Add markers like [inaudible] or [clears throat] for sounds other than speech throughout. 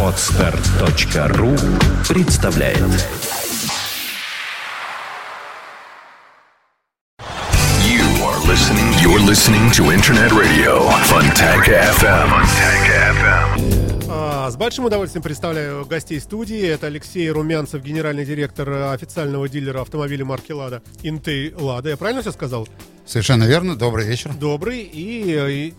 Отстар.ру представляет You are listening. You're listening to Internet Radio Funtank FM. Funtank FM. А, С большим удовольствием представляю гостей студии. Это Алексей Румянцев, генеральный директор официального дилера автомобилей марки «Лада» «Интей Лада». Я правильно все сказал? Совершенно верно. Добрый вечер. Добрый. И, э, и,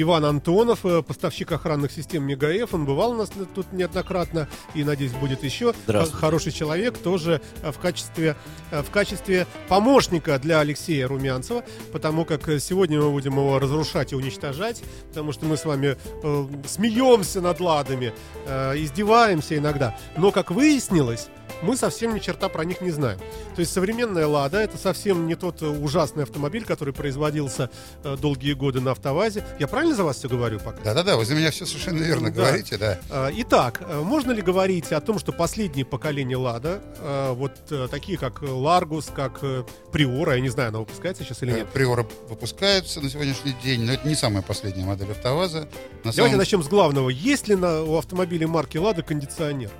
Иван Антонов, э, поставщик охранных систем МегаЭФ. Он бывал у нас тут неоднократно и, надеюсь, будет еще. Здравствуйте. Хороший человек, тоже э, в качестве, э, в качестве помощника для Алексея Румянцева, потому как сегодня мы будем его разрушать и уничтожать, потому что мы с вами э, смеемся над ладами, э, издеваемся иногда. Но, как выяснилось, мы совсем ни черта про них не знаем. То есть современная «Лада» — это совсем не тот э, ужасный автомобиль, который производился э, долгие годы на «АвтоВАЗе». Я правильно за вас все говорю пока? Да-да-да, вы за меня все совершенно верно Да. говорите, да. Э, Итак, э, можно ли говорить о том, что последние поколения «Лада», э, вот э, такие как «Ларгус», как э, «Приора», я не знаю, она выпускается сейчас или нет? Приора выпускаются на сегодняшний день, но это не самая последняя модель АвтоВАЗа. На Давайте самом- начнем с главного. Есть ли на, у автомобиля марки «Лада» кондиционер?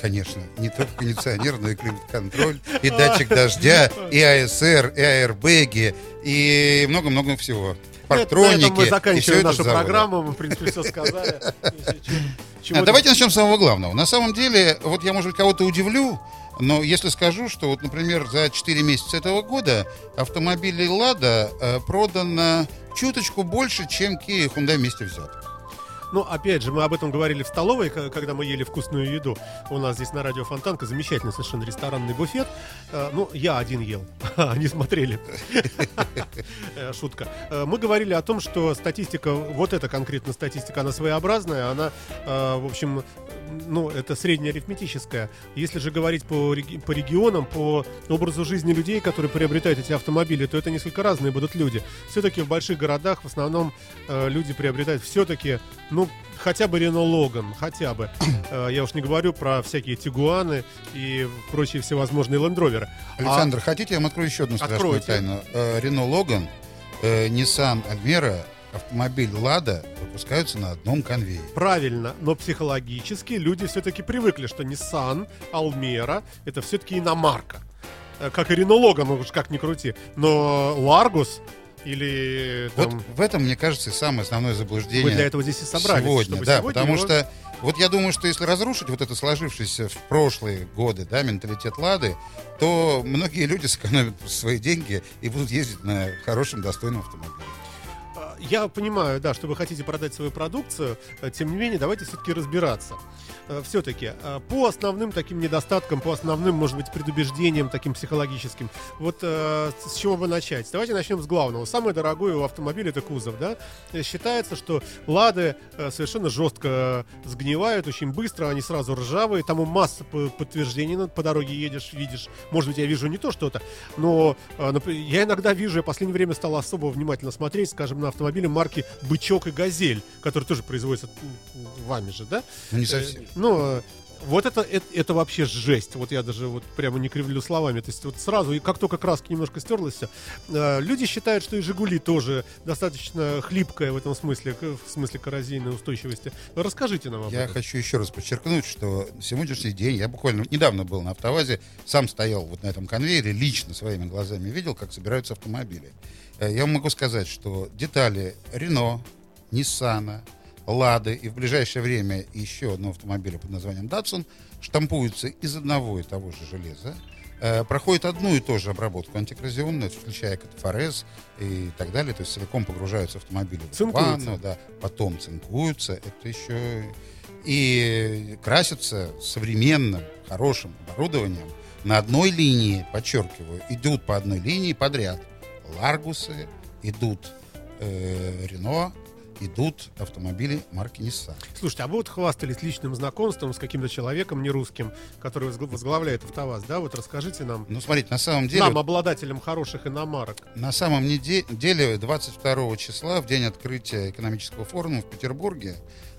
Конечно, не только кондиционер, но и климат-контроль, и датчик дождя, и АСР, и аэрбэги, и много-много всего. На Парктроники. этом мы и всё заканчиваем нашу программу, мы, в принципе, все сказали. А, давайте начнем с самого главного. На самом деле, вот я, может быть, кого-то удивлю, но если скажу, что вот, например, за 4 месяца этого года автомобилей «Лада» э, продано чуточку больше, чем Kia и Hyundai вместе взятых. Ну, опять же, мы об этом говорили в столовой, когда мы ели вкусную еду. У нас здесь на радио Фонтанка замечательный совершенно ресторанный буфет. Э, Ну, я один ел, [laughs] они смотрели. [laughs] Э, Шутка. Э, Мы говорили о том, что статистика, вот эта конкретно статистика, она своеобразная, она, в общем, ну, это среднеарифметическая. Если же говорить по, по регионам, по образу жизни людей, которые приобретают эти автомобили, то это несколько разные будут люди. Все-таки в больших городах в основном э, люди приобретают все-таки, ну, хотя бы Рено Логан, хотя бы. [clears throat] Э, я уж не говорю про всякие Тигуаны и прочие всевозможные лендроверы. Александр, хотите, я вам открою еще одну страшную А Откройте. тайну? Э, Рено Логан, э, Nissan Альмера, автомобиль Лада выпускаются на одном конвейере. Правильно, но психологически люди все-таки привыкли, что Nissan, Almera это все-таки иномарка. Как и Logan, ну уж как ни крути. Но Largus или Вот там, в этом, мне кажется, и самое основное заблуждение. вы для этого здесь и собрались. сегодня, да, сегодня потому его- что вот я думаю, что если разрушить вот это сложившееся в прошлые годы, да, менталитет Лады, то многие люди сэкономят свои деньги и будут ездить на хорошем, достойном автомобиле. Я понимаю, да, что вы хотите продать свою продукцию, э, тем не менее, давайте все-таки разбираться. Все-таки по основным таким недостаткам, по основным, может быть, предубеждениям таким психологическим, вот э, с чего бы начать? Давайте начнем с главного. Самое дорогое у автомобиля это кузов, да? Э, Считается, что лады э, совершенно жестко сгнивают, очень быстро, они сразу ржавые, тому масса подтверждений, ну, по дороге едешь, видишь, может быть, я вижу не то что-то, но э, я иногда вижу, я в последнее время стал особо внимательно смотреть, скажем, на автомобили марки «Бычок» и «Газель», которые тоже производятся м, вами же, да? Ну, не Э, совсем. Ну, э, вот это, это, это вообще жесть. Вот я даже вот прямо не кривлю словами. То есть вот сразу, и как только краска немножко стерлась, все. люди считают, что и «Жигули» тоже достаточно хлипкая в этом смысле, в смысле коррозийной устойчивости. Расскажите нам об Я этом. хочу еще раз подчеркнуть, что сегодняшний день, я буквально недавно был на автовазе, сам стоял вот на этом конвейере, лично своими глазами видел, как собираются автомобили. Э, Я вам могу сказать, что детали Рено, Ниссана, Лады и в ближайшее время еще одного автомобиля под названием Датсон штампуются из одного и того же железа, э, проходят одну и ту же обработку антикоррозионную, включая катафорез и так далее, то есть целиком погружаются автомобили в ванну, да, потом цинкуются, это еще и красятся современным, хорошим оборудованием. На одной линии, подчеркиваю, идут по одной линии подряд. Ларгусы, идут э, Рено, идут автомобили марки Nissan. Слушайте, а вы вот хвастались личным знакомством с каким-то человеком нерусским, который возгла- возглавляет АвтоВАЗ, да? Вот расскажите нам, Ну, смотрите, на самом деле, нам, обладателям хороших иномарок. на самом деле 22 числа, в день открытия экономического форума в Петербурге,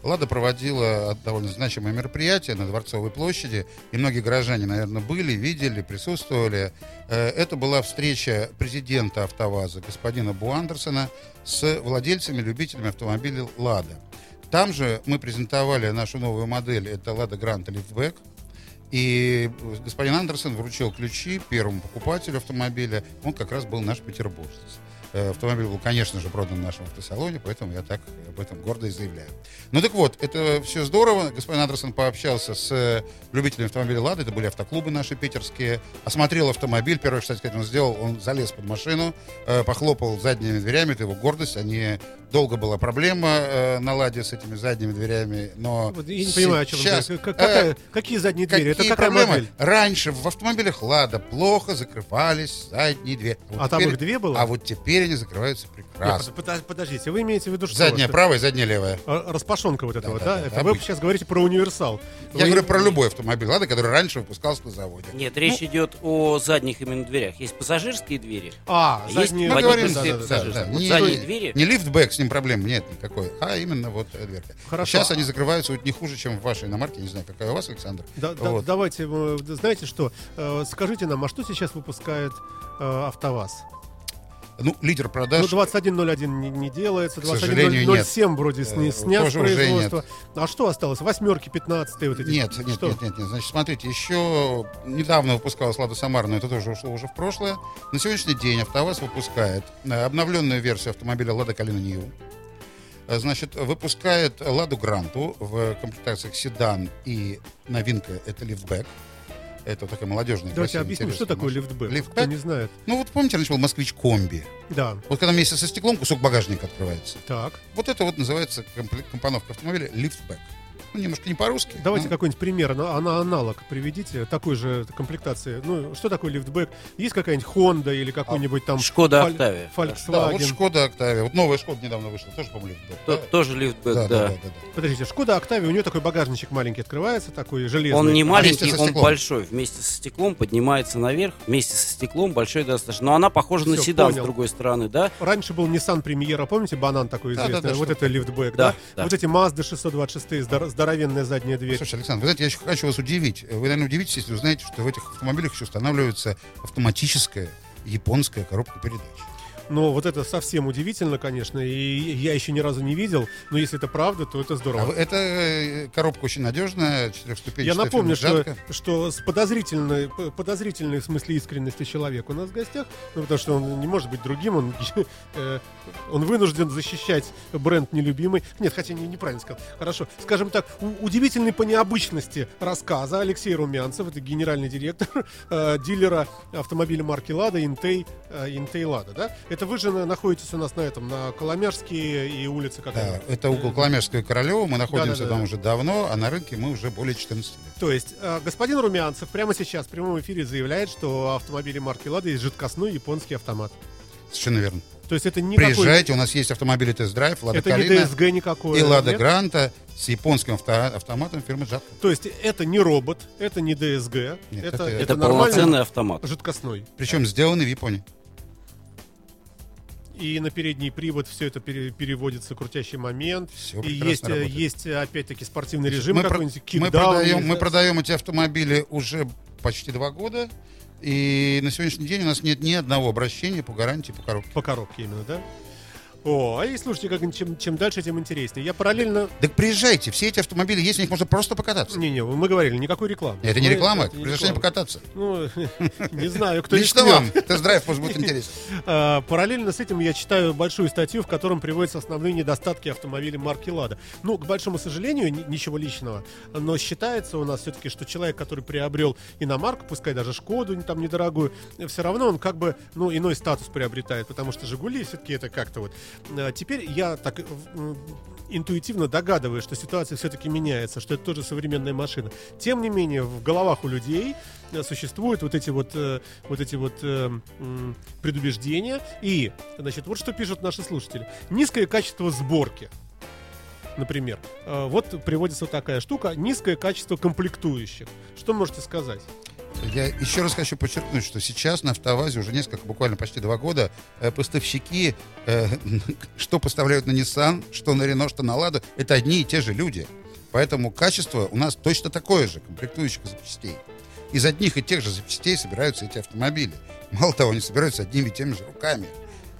Лада проводила довольно значимое мероприятие на Дворцовой площади, и многие горожане, наверное, были, видели, присутствовали. Э, Это была встреча президента АвтоВАЗа, господина Бу Андерсона, с владельцами, любителями автомобилей «Лада». Там же мы презентовали нашу новую модель, это Lada Granta Liftback. И господин Андерсон вручил ключи первому покупателю автомобиля. Он как раз был наш петербуржец. Э, Автомобиль был, конечно же, продан в нашем автосалоне, поэтому я так об этом гордо и заявляю. Ну так вот, это все здорово. Господин Андерсон пообщался с э, любителями автомобиля «Лада». Это были автоклубы наши питерские. Осмотрел автомобиль. Первое, что сказать, он сделал, он залез под машину, э, похлопал задними дверями. Это его гордость. Они долго была проблема на «Ладе» с этими задними дверями, но Вот я не понимаю, о чем сейчас, вы какая- э, Какие задние двери? Это Какие какая проблемы? модель? Раньше в автомобилях «Лада» плохо закрывались задние двери. Вот А там их две было? А вот теперь они закрываются прекрасно. Нет, под- подождите, вы имеете в виду что? Задняя правая, задняя левая. а, Распашонка вот этого, Да, да? да, да, Это вы сейчас говорите про универсал. Я Вы- говорю про любой автомобиль «Лада», который раньше выпускался на заводе. Нет, речь идет о задних именно дверях. Есть пассажирские двери. А, Есть задние... Мы говорим, да, да, да, да, пассажирские. да. Вот Не- задние двери. Не лифтбэк, с ним проблем нет никакой, а именно вот э, дверка. Хорошо. Сейчас они закрываются вот не хуже, чем в вашей иномарке. Не знаю, какая у вас, Александр. Да- да- Вот. Давайте, э, знаете что, э, скажите нам, а что сейчас выпускает э, АвтоВАЗ? Ну, лидер продаж. Ну, 21.01 не, не делается, К сожалению, 21.07 вроде Э, снят с производства. А что осталось? Восьмерки, 15 вот эти? Нет, нет, Что? нет, нет, нет. Значит, смотрите, еще недавно выпускалась Лада Самара, но это тоже ушло уже в прошлое. На сегодняшний день АвтоВАЗ выпускает э, обновленную версию автомобиля Лада Калина New. Э, Значит, выпускает Ладу Гранту в комплектациях седан и новинка это лифтбэк. Это такая молодежная. Давайте объясним, что такое машина. лифтбэк. Кто Лифтбэк? не знает. Ну вот помните, раньше был москвич комби. Да, Вот когда вместе со стеклом кусок багажника открывается. так. Вот это вот называется компоновка автомобиля лифтбэк. Ну, немножко не по-русски. Давайте но- какой-нибудь пример, на, а на аналог приведите такой же комплектации. Ну, что такое лифтбэк? Есть какая-нибудь Honda или какой-нибудь там Шкода Октавия. Да, Volkswagen? вот Шкода Октавия. Вот новая Шкода недавно вышла, тоже, по-моему, лифтбэк. То- да? Тоже лифтбэк, Да, да. да, да, да, да. Подождите, Шкода Октавия, у нее такой багажничек маленький открывается, такой железный. Он не вместе маленький, он большой. Вместе со стеклом поднимается наверх. Вместе со стеклом большой достаточно. Но она похожа на Всё, седан понял. с другой стороны, да? Раньше был Nissan Премьера, помните, банан такой Да, да, известный? да, вот что- это лифтбэк, да? Да, да. Вот эти Mazda 626, здор- здоровенная задняя дверь. Слушай, Александр, вы знаете, я еще хочу вас удивить. Вы, наверное, удивитесь, если узнаете, что в этих автомобилях еще устанавливается автоматическая японская коробка передач. Но вот это совсем удивительно, конечно, и я еще ни разу не видел, но если это правда, то это А здорово. вы- эта э, коробка очень надежная, четырехступенчатая Я напомню, что, что с подозрительной, подозрительной в смысле искренности человек у нас в гостях, ну, потому что он не может быть другим, он, [laughs] э, он вынужден защищать бренд нелюбимый. Нет, хотя не, неправильно сказал. Хорошо. Скажем так, удивительный по необычности рассказа Алексей Румянцев, это генеральный директор э, дилера автомобиля марки Лада, Интей, э, Интей Лада, да? Это вы же на- находитесь у нас на этом, на Коломяжске и улице Да, какая это угол Коломяжского и Королева. Мы находимся Да-да-да. там уже давно, а на рынке мы уже более 14 лет. То есть э, господин Румянцев прямо сейчас в прямом эфире заявляет, что автомобили марки Лада есть жидкостной японский автомат. Совершенно верно. То есть это никакой... Приезжайте, у нас есть автомобили тест-драйв, Лада это не Калина ДСГ никакое. и Лада нет? Гранта с японским авто- автоматом фирмы Джатка. То есть это не робот, это не ДСГ, Нет, это, это- это, Это полноценный автомат. жидкостной. Причем сделаны в Японии. И на передний привод все это пере- переводится крутящий момент. Всё и есть, э, работает. есть э, опять-таки спортивный режим мы, про- какой-нибудь, мы продаем, мы да? продаем эти автомобили уже почти два года. И на сегодняшний день у нас нет ни одного обращения по гарантии по коробке. по коробке именно, да? О, а и слушайте, как, чем, чем дальше, тем интереснее. Я параллельно... Так приезжайте, все эти автомобили есть, на них можно просто покататься. Не-не, мы говорили, никакой рекламы. Это не Мы- реклама, это это приглашение покататься. Ну, [laughs] не знаю, кто Лично вам тест-драйв может быть [laughs] интересен. А, Параллельно с этим я читаю большую статью, в котором приводятся основные недостатки автомобиля марки Лада. Ну, к большому сожалению, ни- ничего личного, но считается у нас все-таки, что человек, который приобрел иномарку, пускай даже Шкоду там недорогую, все равно он как бы, ну, иной статус приобретает, потому что Жигули все-таки это как-то вот. А, Теперь я так э, интуитивно догадываюсь, что ситуация все-таки меняется, что это тоже современная машина. Тем не менее, в головах у людей э, существуют вот эти вот, э, вот эти вот э, предубеждения. И, значит, вот что пишут наши слушатели. Низкое качество сборки. Например, Э, вот приводится вот такая штука. Низкое качество комплектующих. Что можете сказать? Я еще раз хочу подчеркнуть, что сейчас на автовазе уже несколько, буквально почти два года, э, поставщики, э, [laughs] что поставляют на Nissan, что на Renault, что на Ладу, это одни и те же люди. Поэтому качество у нас точно такое же, комплектующих запчастей. Из одних и тех же запчастей собираются эти автомобили. Мало того, они собираются одними и теми же руками.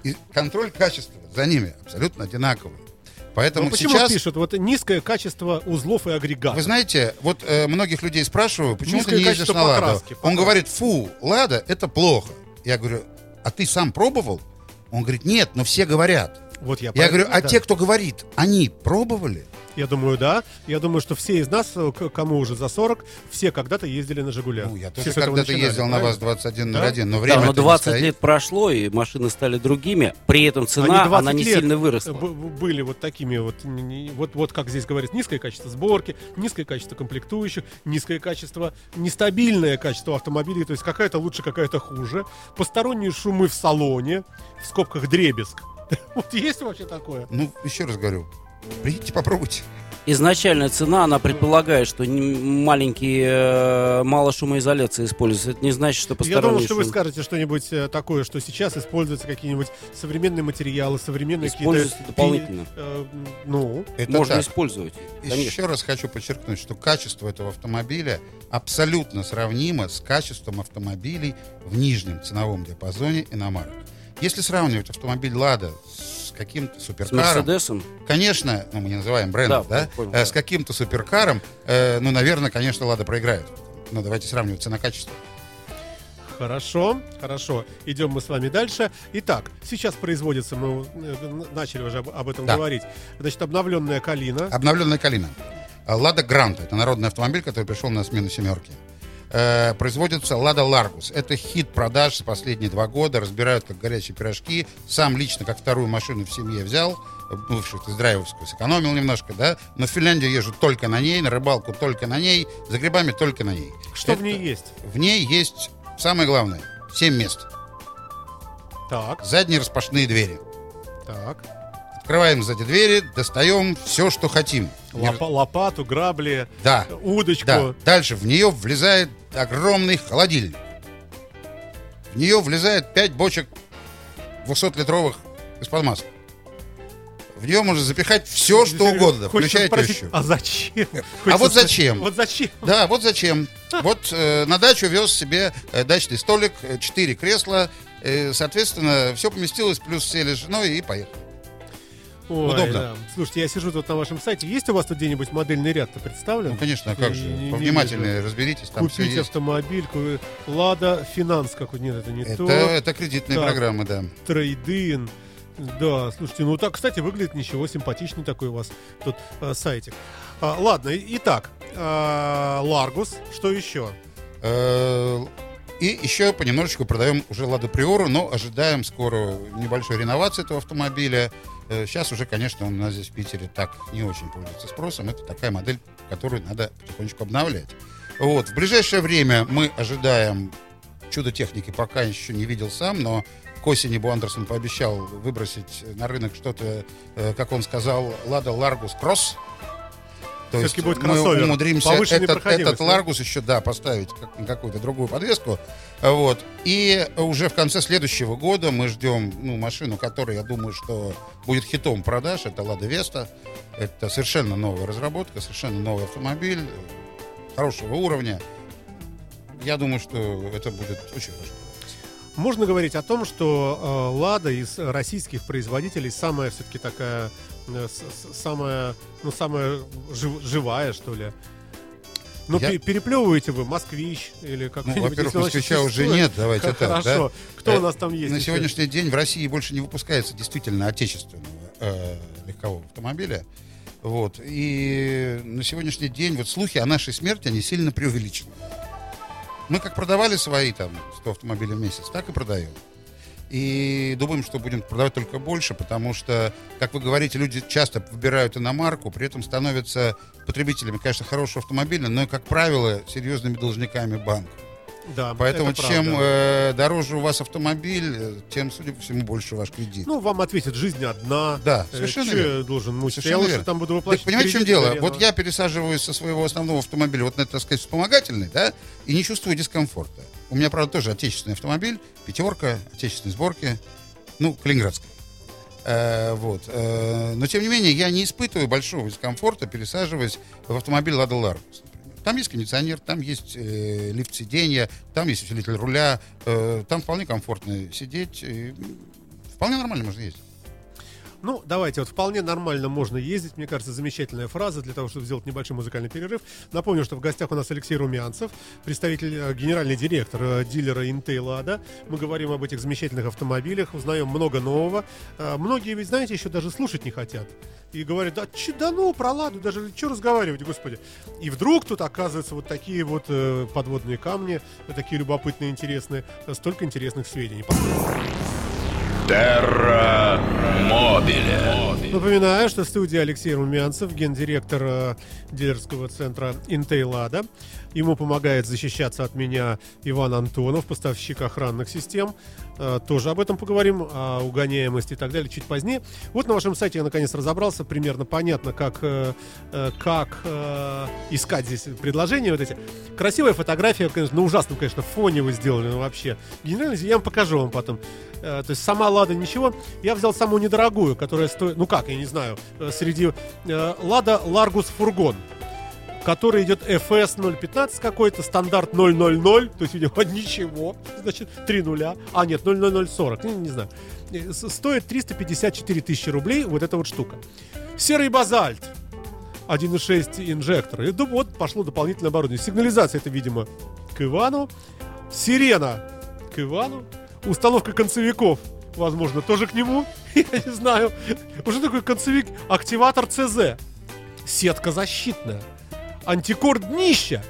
И контроль качества за ними абсолютно одинаковый. Поэтому Ну, почему сейчас... пишут? Вот низкое качество узлов и агрегатов. Вы знаете, вот э, многих людей спрашиваю, почему Низкое ты не ездишь на Ладу? покраски, Он говорит, фу, Лада это плохо. Я говорю, а ты сам пробовал? Он говорит, нет, но все говорят. Вот я, Я поэтому- говорю, а да. те, кто говорит, они пробовали? Я думаю, да. Я думаю, что все из нас, э, кому уже за 40, все когда-то ездили на «Жигулях». Ну, я тоже когда-то ездил на правильно? ВАЗ-2101, но Да, время но это не 20 стоит. лет прошло, и машины стали другими. При этом цена, 20 она не лет сильно выросла. б- б- были вот такими вот, вот, вот как здесь говорится, низкое качество сборки, низкое качество комплектующих, низкое качество, нестабильное качество автомобилей, то есть какая-то лучше, какая-то хуже, посторонние шумы в салоне, в скобках дребезг. [laughs] Вот есть вообще такое? Ну, еще раз говорю, приедьте, попробуйте. Изначальная цена, она предполагает, что маленькие, э, мало шумоизоляции используются. Это не значит, что Я посторонние думал, что вы шум скажете что-нибудь э, такое, что сейчас используются какие-нибудь современные материалы, современные какие-то... Используются дополнительно. э, ну, Это можно так. использовать. Конечно. Еще раз хочу подчеркнуть, что качество этого автомобиля абсолютно сравнимо с качеством автомобилей в нижнем ценовом диапазоне иномарок. Если сравнивать автомобиль «Лада» с каким-то С суперкаром, Мерседесом. конечно, ну, мы не называем брендов, Да, да, понял, э, да. с каким-то суперкаром, э, ну, наверное, конечно, «Лада» проиграет. Но давайте сравнивать цена-качество. Хорошо, хорошо. Идем мы с вами дальше. Итак, сейчас производится, мы э, начали уже об, об этом Да. говорить. Значит, обновленная Калина. Обновленная «Калина». «Лада Гранта» — это народный автомобиль, который пришел на смену «семерки». Э, производится «Лада Ларгус». Это хит продаж с последние два года. Разбирают как горячие пирожки. Сам лично, как вторую машину в семье взял. Бывшую тест-драйвовскую. Сэкономил немножко, да. Но в Финляндию езжу только на ней, на рыбалку только на ней, за грибами только на ней. Что в Это- ней есть? В ней есть самое главное — 7 мест. Так, Задние распашные двери. так. Открываем сзади двери, достаем все, что хотим. Лопа- лопату, грабли, Да. удочку. Да. Дальше в нее влезает огромный холодильник. В нее влезает 5 бочек 200-литровых из-под масла. В нее можно запихать все, что угодно, Хочется включая спросить, тещу. А зачем? А вот зачем? Вот зачем? Да, вот зачем. Вот э, на дачу вез себе э, дачный столик, 4 кресла, э, соответственно, все поместилось, плюс сели с женой и поехали. Ой, Удобно. да. Слушайте, я сижу тут на вашем сайте. Есть у вас тут где-нибудь модельный ряд-то представлен? Ну, конечно, а как же, Не- не повнимательнее разберитесь, там все Купить есть. автомобиль, ку- Лада Финанс какой нет, это не Это, то. это кредитные Так. программы, да. Трейдин. Да, слушайте, ну так, кстати, выглядит ничего, симпатичный такой у вас тут э, сайтик. А, ладно, итак, а, Ларгус, что еще? И еще понемножечку продаем уже Лада Приору, но ожидаем скоро небольшой реновации этого автомобиля. Э, Сейчас уже, конечно, он у нас здесь в Питере так не очень пользуется спросом. Это такая модель, которую надо потихонечку обновлять. Вот. В ближайшее время мы ожидаем чудо техники, пока еще не видел сам, но к осени Бо Андерсон пообещал выбросить на рынок что-то, э, как он сказал, Лада Ларгус Кросс. То Всё-таки есть будет мы умудримся Повышенной этот, этот? Ларгус еще, да, поставить какую-то другую подвеску. Вот. И уже в конце следующего года мы ждем ну, машину, которая, я думаю, что будет хитом продаж. Это Лада Веста. Это совершенно новая разработка, совершенно новый автомобиль хорошего уровня. Я думаю, что это будет очень хорошо. Можно говорить о том, что э, Лада из российских производителей самая все-таки такая, самая, ну, самая жив- живая, что ли. Ну, Я- пе- переплевываете вы москвич или как Ну, во-первых, москвича уже нет, давайте так. Хорошо. да. Кто Э, у нас там есть? На еще? сегодняшний день в России больше не выпускается действительно отечественного э, легкового автомобиля. Вот. И на сегодняшний день вот слухи о нашей смерти, они сильно преувеличены. Мы как продавали свои там 100 автомобилей в месяц, так и продаем. И думаем, что будем продавать только больше, потому что, как вы говорите, люди часто выбирают иномарку, при этом становятся потребителями, конечно, хорошего автомобиля, но, как правило, серьезными должниками банка. Да, Поэтому это чем э, дороже у вас автомобиль, э, тем, судя по всему, больше ваш кредит. Ну, вам ответят, жизнь одна. Да, Э, совершенно чё верно. должен мучиться? Совершенно Я лучше верно. там буду Так, выплачивать понимаете, в чем дело? Вот я пересаживаюсь со своего основного автомобиля вот на, так сказать, вспомогательный, да, и не чувствую дискомфорта. У меня, правда, тоже отечественный автомобиль, пятерка, отечественной сборки, ну, калининградская. Э, вот. Э, но, тем не менее, я не испытываю большого дискомфорта, пересаживаясь в автомобиль «Лада Ларгус». Там есть кондиционер, там есть э, лифт сиденья, там есть усилитель руля, э, там вполне комфортно сидеть, и, вполне нормально можно ездить. Ну, давайте, вот вполне нормально можно ездить. Мне кажется, замечательная фраза для того, чтобы сделать небольшой музыкальный перерыв. Напомню, что в гостях у нас Алексей Румянцев, представитель, э, генеральный директор э, дилера Intel Lada. Мы говорим об этих замечательных автомобилях, узнаем много нового. Э, Многие ведь, знаете, еще даже слушать не хотят. И говорят, да, че, да ну, про Ладу, даже что разговаривать, господи. И вдруг тут оказываются вот такие вот подводные камни, такие любопытные, интересные, столько интересных сведений. Терра Мобиле. Напоминаю, что в студии Алексей Румянцев, гендиректор э, дилерского центра Lada. Ему помогает защищаться от меня Иван Антонов, поставщик охранных систем. Э, тоже об этом поговорим, о угоняемости и так далее чуть позднее. Вот на вашем сайте я наконец разобрался, примерно понятно, как, э, э, как искать здесь предложения вот эти. Красивая фотография, конечно, на ужасном, конечно, фоне вы сделали, ну вообще. Генерально, я вам покажу вам потом. То есть сама Лада ничего. Я взял самую недорогую, которая стоит, ну как, я не знаю, среди Лада Ларгус Фургон который идет FS 015 какой-то, стандарт 000, то есть, видимо, [laughs] ничего, значит, 3 нуля, а нет, 00040, не, не знаю, Э, стоит 354 тысячи рублей вот эта вот штука. Серый базальт, 1.6 инжектор, и ну, вот пошло дополнительное оборудование. Сигнализация это, видимо, к Ивану, сирена к Ивану, установка концевиков, возможно, тоже к нему, [laughs] я не знаю, уже такой концевик, активатор ЦЗ, сетка защитная, антикор днища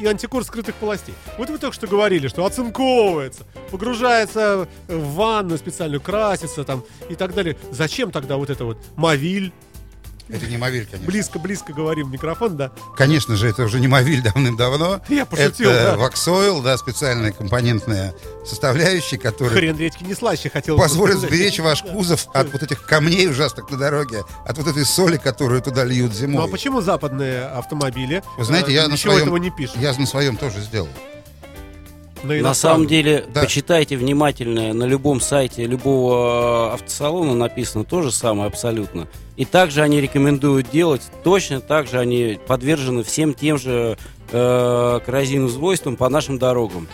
и антикор скрытых полостей. Вот вы только что говорили, что оцинковывается, погружается в ванну специальную, красится там и так далее. Зачем тогда вот это вот мовиль? Это не мобиль, конечно. Близко-близко говорим в микрофон, да. Конечно же, это уже не мобиль давным-давно. Я пошутил, Это да. ваксойл, да, специальная компонентная составляющая, которая Хрен редьки не слаще хотел позволит сберечь ваш кузов от вот этих камней ужасных на дороге, от вот этой соли, которую туда льют Ну зимой. а почему западные автомобили Вы знаете, э, я на своем, этого не пишут? я на своем тоже сделал. На На иностранном. самом деле, Да. почитайте внимательно, на любом сайте любого э, автосалона написано то же самое абсолютно. И также они рекомендуют делать, точно так же они подвержены всем тем же э, коррозийным свойствам по нашим дорогам.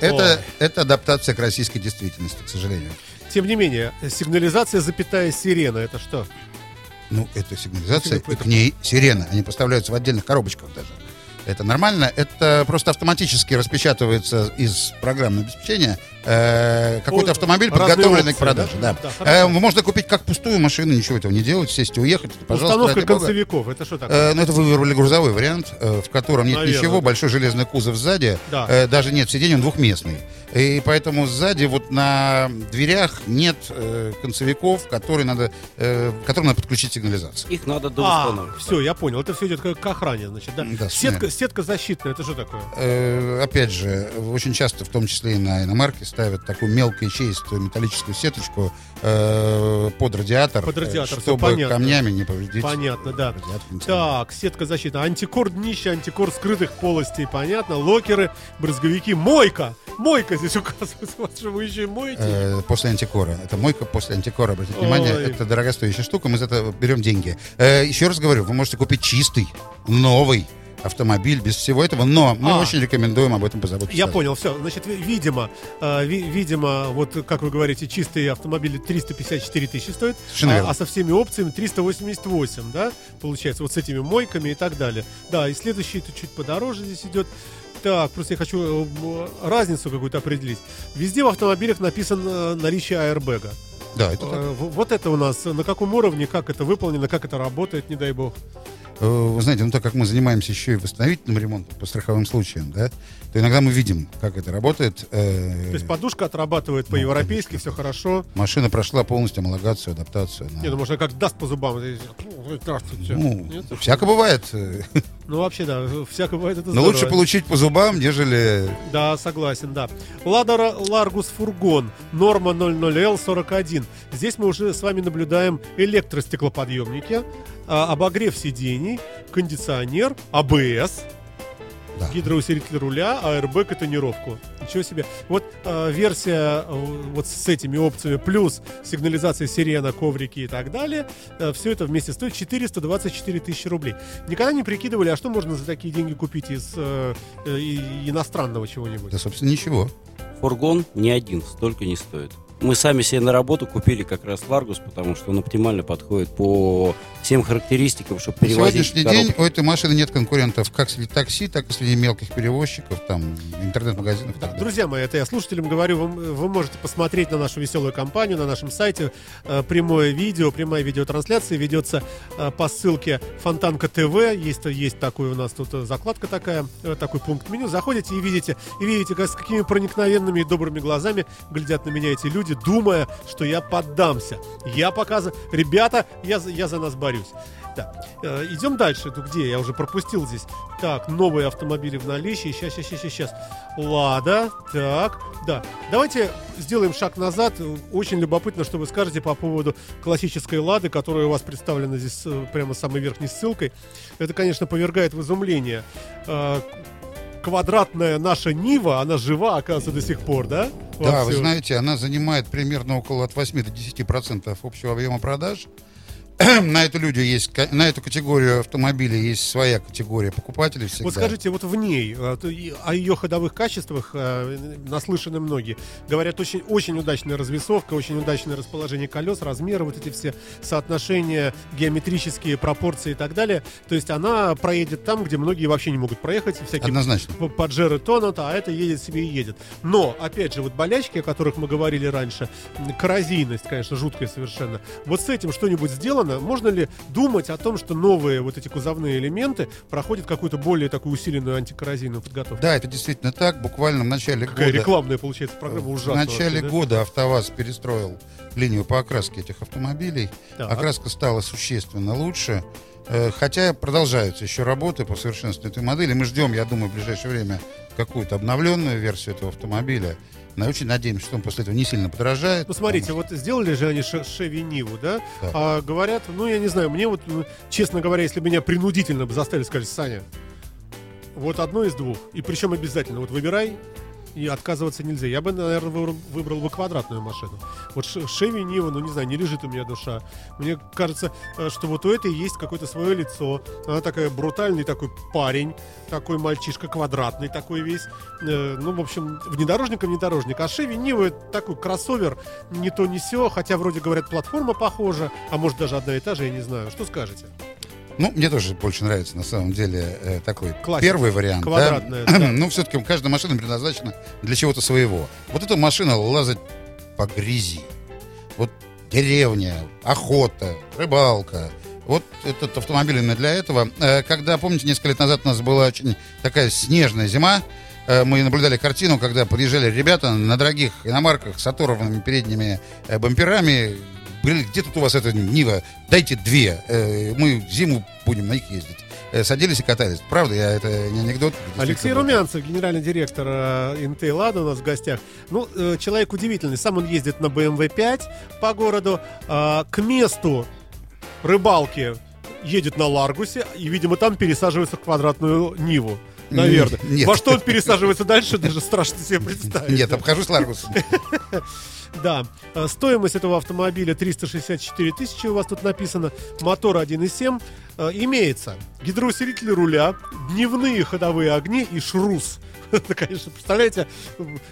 Это, это адаптация к российской действительности, к сожалению. Тем не менее, сигнализация, запятая сирена, это что? Ну, это сигнализация, Это- и к ней сирена. Они поставляются в отдельных коробочках даже. Это нормально. Это просто автоматически распечатывается из программного обеспечения э, какой-то автомобиль, подготовленный опции, к продаже. да? Да. Да, Э, можно купить как пустую машину, ничего этого не делать, сесть и уехать. Пожалуйста, Установка концевиков, это что такое? Э, ну, это вы выбрали грузовой вариант, э, в котором нет Наверное, ничего, большой железный кузов сзади, Да. э, даже нет сидений, он двухместный. И поэтому сзади вот на дверях нет э, концевиков, которые надо, э, которым надо подключить сигнализацию. Их надо А, доустановить. все, я понял. Это все идет к, к охране, значит, да? Да, сетка, сетка защитная, это что такое? Э, опять же, очень часто, в том числе и на иномарке, ставят такую мелкоячеистую металлическую сеточку э, под радиатор, Под радиатор, э, всё чтобы понятно. камнями не повредить. Понятно, да. радиатор. Так, сетка защиты. Антикор днища, антикор скрытых полостей, понятно. Локеры, брызговики. Мойка! Мойка здесь [laughs] указывается. Что вы еще и моете. Э, после антикора. Это мойка после антикора. Обратите Ой. внимание, это дорогостоящая штука. Мы за это берем деньги. Э, еще раз говорю, вы можете купить чистый, новый автомобиль без всего этого, но мы А. очень рекомендуем об этом позаботиться. Я понял, все. Значит, ви- видимо, э, ви- видимо, вот как вы говорите, чистые автомобили 354 тысячи стоят, а, а со всеми опциями 388, да, получается, вот с этими мойками и так далее. Да, и следующий это чуть подороже здесь идет. Так, просто я хочу э, разницу какую-то определить. Везде в автомобилях написано наличие аэрбэга. Да, это так. Э, в- Вот это у нас, на каком уровне, как это выполнено, как это работает, не дай бог. Э, Вы знаете, ну так как мы занимаемся еще и восстановительным ремонтом по страховым случаям, да, то иногда мы видим, как это работает. Э, То есть подушка отрабатывает по-европейски, конечно, все хорошо. Машина прошла полностью homologацию, адаптацию. на- Не, ну может, как даст по зубам. и- Здравствуйте. Ну, Нет? всяко бывает. Ну, вообще, да, всякое бывает, это Но здорово. лучше получить по зубам, нежели... Да, согласен, да. Лада Ларгус Фургон, норма 00L41. Здесь мы уже с вами наблюдаем электростеклоподъемники, обогрев сидений, кондиционер, АБС, Да. гидроусилитель руля, аэрбэк и тонировку. Ничего себе. Вот э, версия э, вот с этими опциями, плюс сигнализация сирена, коврики и так далее, все это вместе стоит 424 тысячи рублей. Никогда не прикидывали, а что можно за такие деньги купить из э, э, и- иностранного чего-нибудь? Да, собственно, ничего. Фургон ни один столько не стоит. Мы сами себе на работу купили как раз Ларгус, потому что он оптимально подходит по всем характеристикам, чтобы На перевозить сегодняшний коробки. день у этой машины нет конкурентов как среди такси, так и среди мелких перевозчиков, там, интернет-магазинов. так далее. друзья мои, это я слушателям говорю, вы, вы можете посмотреть на нашу веселую компанию на нашем сайте. Э, прямое видео, прямая видеотрансляция ведется э, по ссылке Фонтанка ТВ. Есть, есть такой у нас тут э, закладка такая, э, такой пункт меню. Заходите и видите, и видите, как, с какими проникновенными и добрыми глазами глядят на меня эти люди, думая, что я поддамся. Я показываю, ребята, я, я за нас борюсь. Да. Э, идем дальше. Ну где? Я уже пропустил здесь. Так, новые автомобили в наличии. Сейчас, сейчас, сейчас, сейчас. Лада. Так, да. Давайте сделаем шаг назад. Очень любопытно, что вы скажете по поводу классической Лады, которая у вас представлена здесь э, прямо самой верхней ссылкой. Это, конечно, повергает в изумление. Э, Квадратная наша Нива, она жива, оказывается, до сих пор, да? Да, вы Вовсю. знаете, она занимает примерно около от 8 до 10 процентов общего объема продаж. [clears throat] на эту люди есть, на эту категорию автомобилей есть своя категория покупателей всегда. Вот скажите, вот в ней, и о ее ходовых качествах э, наслышаны многие. Говорят, очень, очень удачная развесовка, очень удачное расположение колес, размеры, вот эти все соотношения, геометрические пропорции и так далее. То есть она проедет там, где многие вообще не могут проехать, всякие Однозначно. поджеры тонут, а это едет себе и едет. Но, опять же, вот болячки, о которых мы говорили раньше, коррозийность, конечно, жуткая совершенно. Вот с этим что-нибудь сделано? Можно ли думать о том, что новые вот эти кузовные элементы проходят какую-то более такую усиленную антикоррозийную подготовку? Да, это действительно так. Буквально в начале Какая года. рекламная получается программа В ужасная. начале вообще, да? года АвтоВАЗ перестроил линию по окраске этих автомобилей. Так. Окраска стала существенно лучше. Э, Хотя продолжаются еще работы по совершенствованию этой модели. Мы ждем, я думаю, в ближайшее время какую-то обновленную версию этого автомобиля. Но очень надеемся, что он после этого не сильно подорожает. Ну, смотрите, вот сделали же они Ше- Шеви Ниву, да? Да. А говорят, ну, я не знаю, мне вот, ну, честно говоря, если меня принудительно бы заставили сказать, Саня, вот одно из двух, и причем обязательно, вот выбирай, и отказываться нельзя. Я бы, наверное, выбрал, бы квадратную машину. Вот Ше- Шеви Нива, ну, не знаю, не лежит у меня душа. Мне кажется, э, что вот у этой есть какое-то свое лицо. Она такая брутальный такой парень, такой мальчишка квадратный такой весь. Э, ну, в общем, внедорожник и внедорожник. А Шеви Нива такой кроссовер, не то не сё, хотя вроде говорят, платформа похожа, а может даже одна и та же, я не знаю. Что скажете? Ну, мне тоже больше нравится, на самом деле, э, такой Классика. первый вариант. да. Квадратная, да. [clears throat] Ну, все-таки каждая машина предназначена для чего-то своего. Вот эта машина лазать по грязи. Вот деревня, охота, рыбалка. Вот этот автомобиль именно для этого. Э, Когда, помните, несколько лет назад у нас была очень такая снежная зима, э, мы наблюдали картину, когда подъезжали ребята на дорогих иномарках с оторванными передними бамперами. Говорили, где тут у вас эта Нива? Дайте две. Э, Мы зиму будем на них ездить. Э, Садились и катались. Правда, я это не анекдот. Алексей. Румянцев, генеральный директор э, Intel Lada у нас в гостях. Ну, человек удивительный. Сам он ездит на BMW 5 по городу. К месту рыбалки едет на Ларгусе и, видимо, там пересаживается в квадратную Ниву. Наверное. Нет. Во что он пересаживается дальше, даже страшно себе представить. Нет, обхожусь Ларгусом. [laughs] Да. Э, Стоимость этого автомобиля 364 тысячи у вас тут написано. Мотор 1.7. Э, Имеется гидроусилитель руля, дневные ходовые огни и шрус. [laughs] Это, конечно, представляете,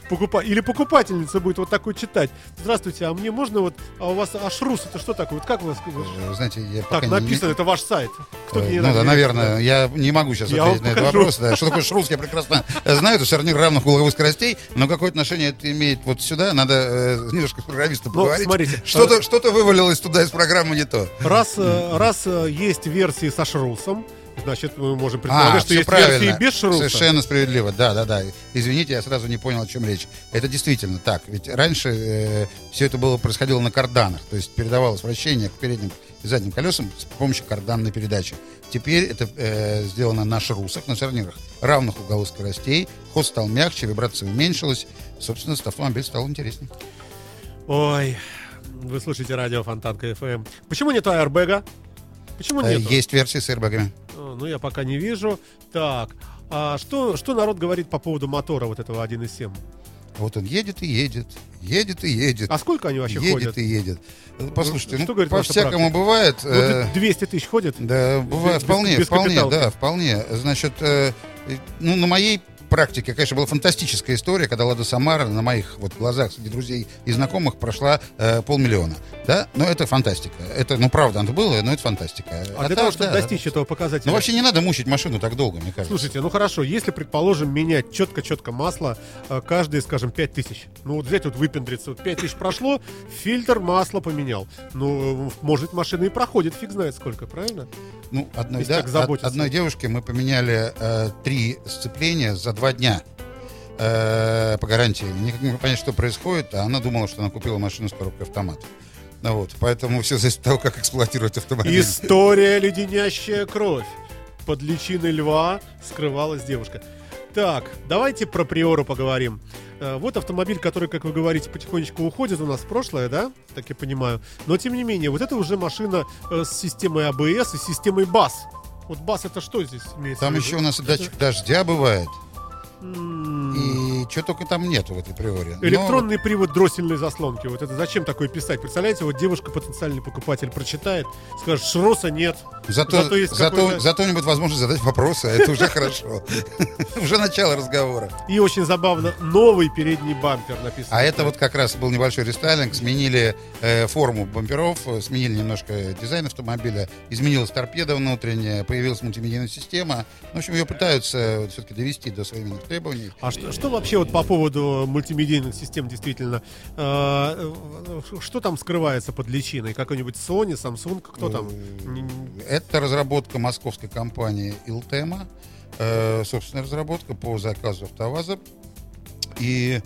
покупа... или покупательница будет вот такой читать. Здравствуйте, а мне можно вот, а у вас, а шрус это что такое? Вот как у вас? Э, Знаете, я Так, пока не- написано, это ваш сайт. Кто Э, Ну да, наверное, я не могу сейчас Я ответить на этот вопрос. да. Что такое шрус, я прекрасно знаю. Это шарнир равных угловых скоростей, но какое отношение это имеет вот сюда? Надо э, немножко с программистом Ну, поговорить. смотрите, Что-то что вывалилось туда из программы не то. Раз, э, раз э, есть версии со шрусом, значит, мы можем предполагать, А, что есть правильно. версии без шруса. Совершенно справедливо. Да, да, да. Извините, я сразу не понял, о чем речь. Это действительно так. Ведь раньше все это было происходило на карданах, то есть передавалось вращение к передним и задним колесам с помощью карданной передачи. Теперь это э, сделано на шрусах, на шарнирах равных угловых скоростей. Ход стал мягче, вибрация уменьшилась. Собственно, автомобиль стал интереснее. Ой, вы слушаете радио Фонтанка FM. Почему нет аэрбэга? Почему Э, нет? Есть версии с airbag'ами. Ну, я пока не вижу. Так, а что, что народ говорит по поводу мотора вот этого 1.7? Вот он едет и едет, едет и едет. А сколько они вообще едет ходят? и едет. Э, Послушайте, что ну, говорит ваша по-всякому бывает. Ну, э, 200 тысяч ходят? Да, бывает, без- вполне, без вполне, капиталки. да, вполне. Значит, э, э, ну, на моей практике, конечно, была фантастическая история, когда Лада Самара на моих вот глазах среди друзей и знакомых прошла э, полмиллиона. Да? Но это фантастика. Это, ну, правда, это было, но это фантастика. А, для так, того, чтобы да, достичь этого показателя... Ну, вообще не надо мучить машину так долго, мне кажется. Слушайте, ну хорошо, если, предположим, менять четко-четко масло э, каждые, скажем, 5 тысяч. Ну вот взять вот выпендриться, вот 5 тысяч прошло, фильтр масла поменял. Ну, может, машина и проходит, фиг знает сколько, правильно? Ну, одной, Если да, одной девушке мы поменяли э, три сцепления за два дня э, по гарантии. Никак не могу понять, что происходит, а она думала, что она купила машину с коробкой автомат. Ну вот, поэтому все зависит от того, как эксплуатировать автомобиль. История леденящая кровь. Под личиной льва скрывалась девушка. Так, давайте про Приору поговорим. Э, Вот автомобиль, который, как вы говорите, потихонечку уходит у нас в прошлое, да? Так я понимаю. Но, тем не менее, вот это уже машина э, с системой АБС и системой БАС. Вот БАС это что здесь имеется Там еще у нас и датчик дождя бывает. И что только там нету в этой приоре. Но Электронный привод дроссельной заслонки. Вот это зачем такое писать? Представляете, вот девушка, потенциальный покупатель, прочитает, скажет, шроса нет. Зато, Зато есть зато, зато будет возможность задать вопросы, а это уже хорошо. [laughs] Уже начало разговора. И очень забавно, новый передний бампер написан. А это вот как раз был небольшой рестайлинг. Сменили э, форму бамперов, э, сменили немножко дизайн автомобиля, изменилась торпеда внутренняя, появилась мультимедийная система. В общем, ее пытаются все-таки довести до современных требований. А что, что вообще вот по поводу мультимедийных систем действительно? э, э, что там скрывается под личиной? Какой-нибудь Sony, Samsung, кто там? Это разработка московской компании Илтема, э, собственная разработка по заказу АвтоВАЗа. И,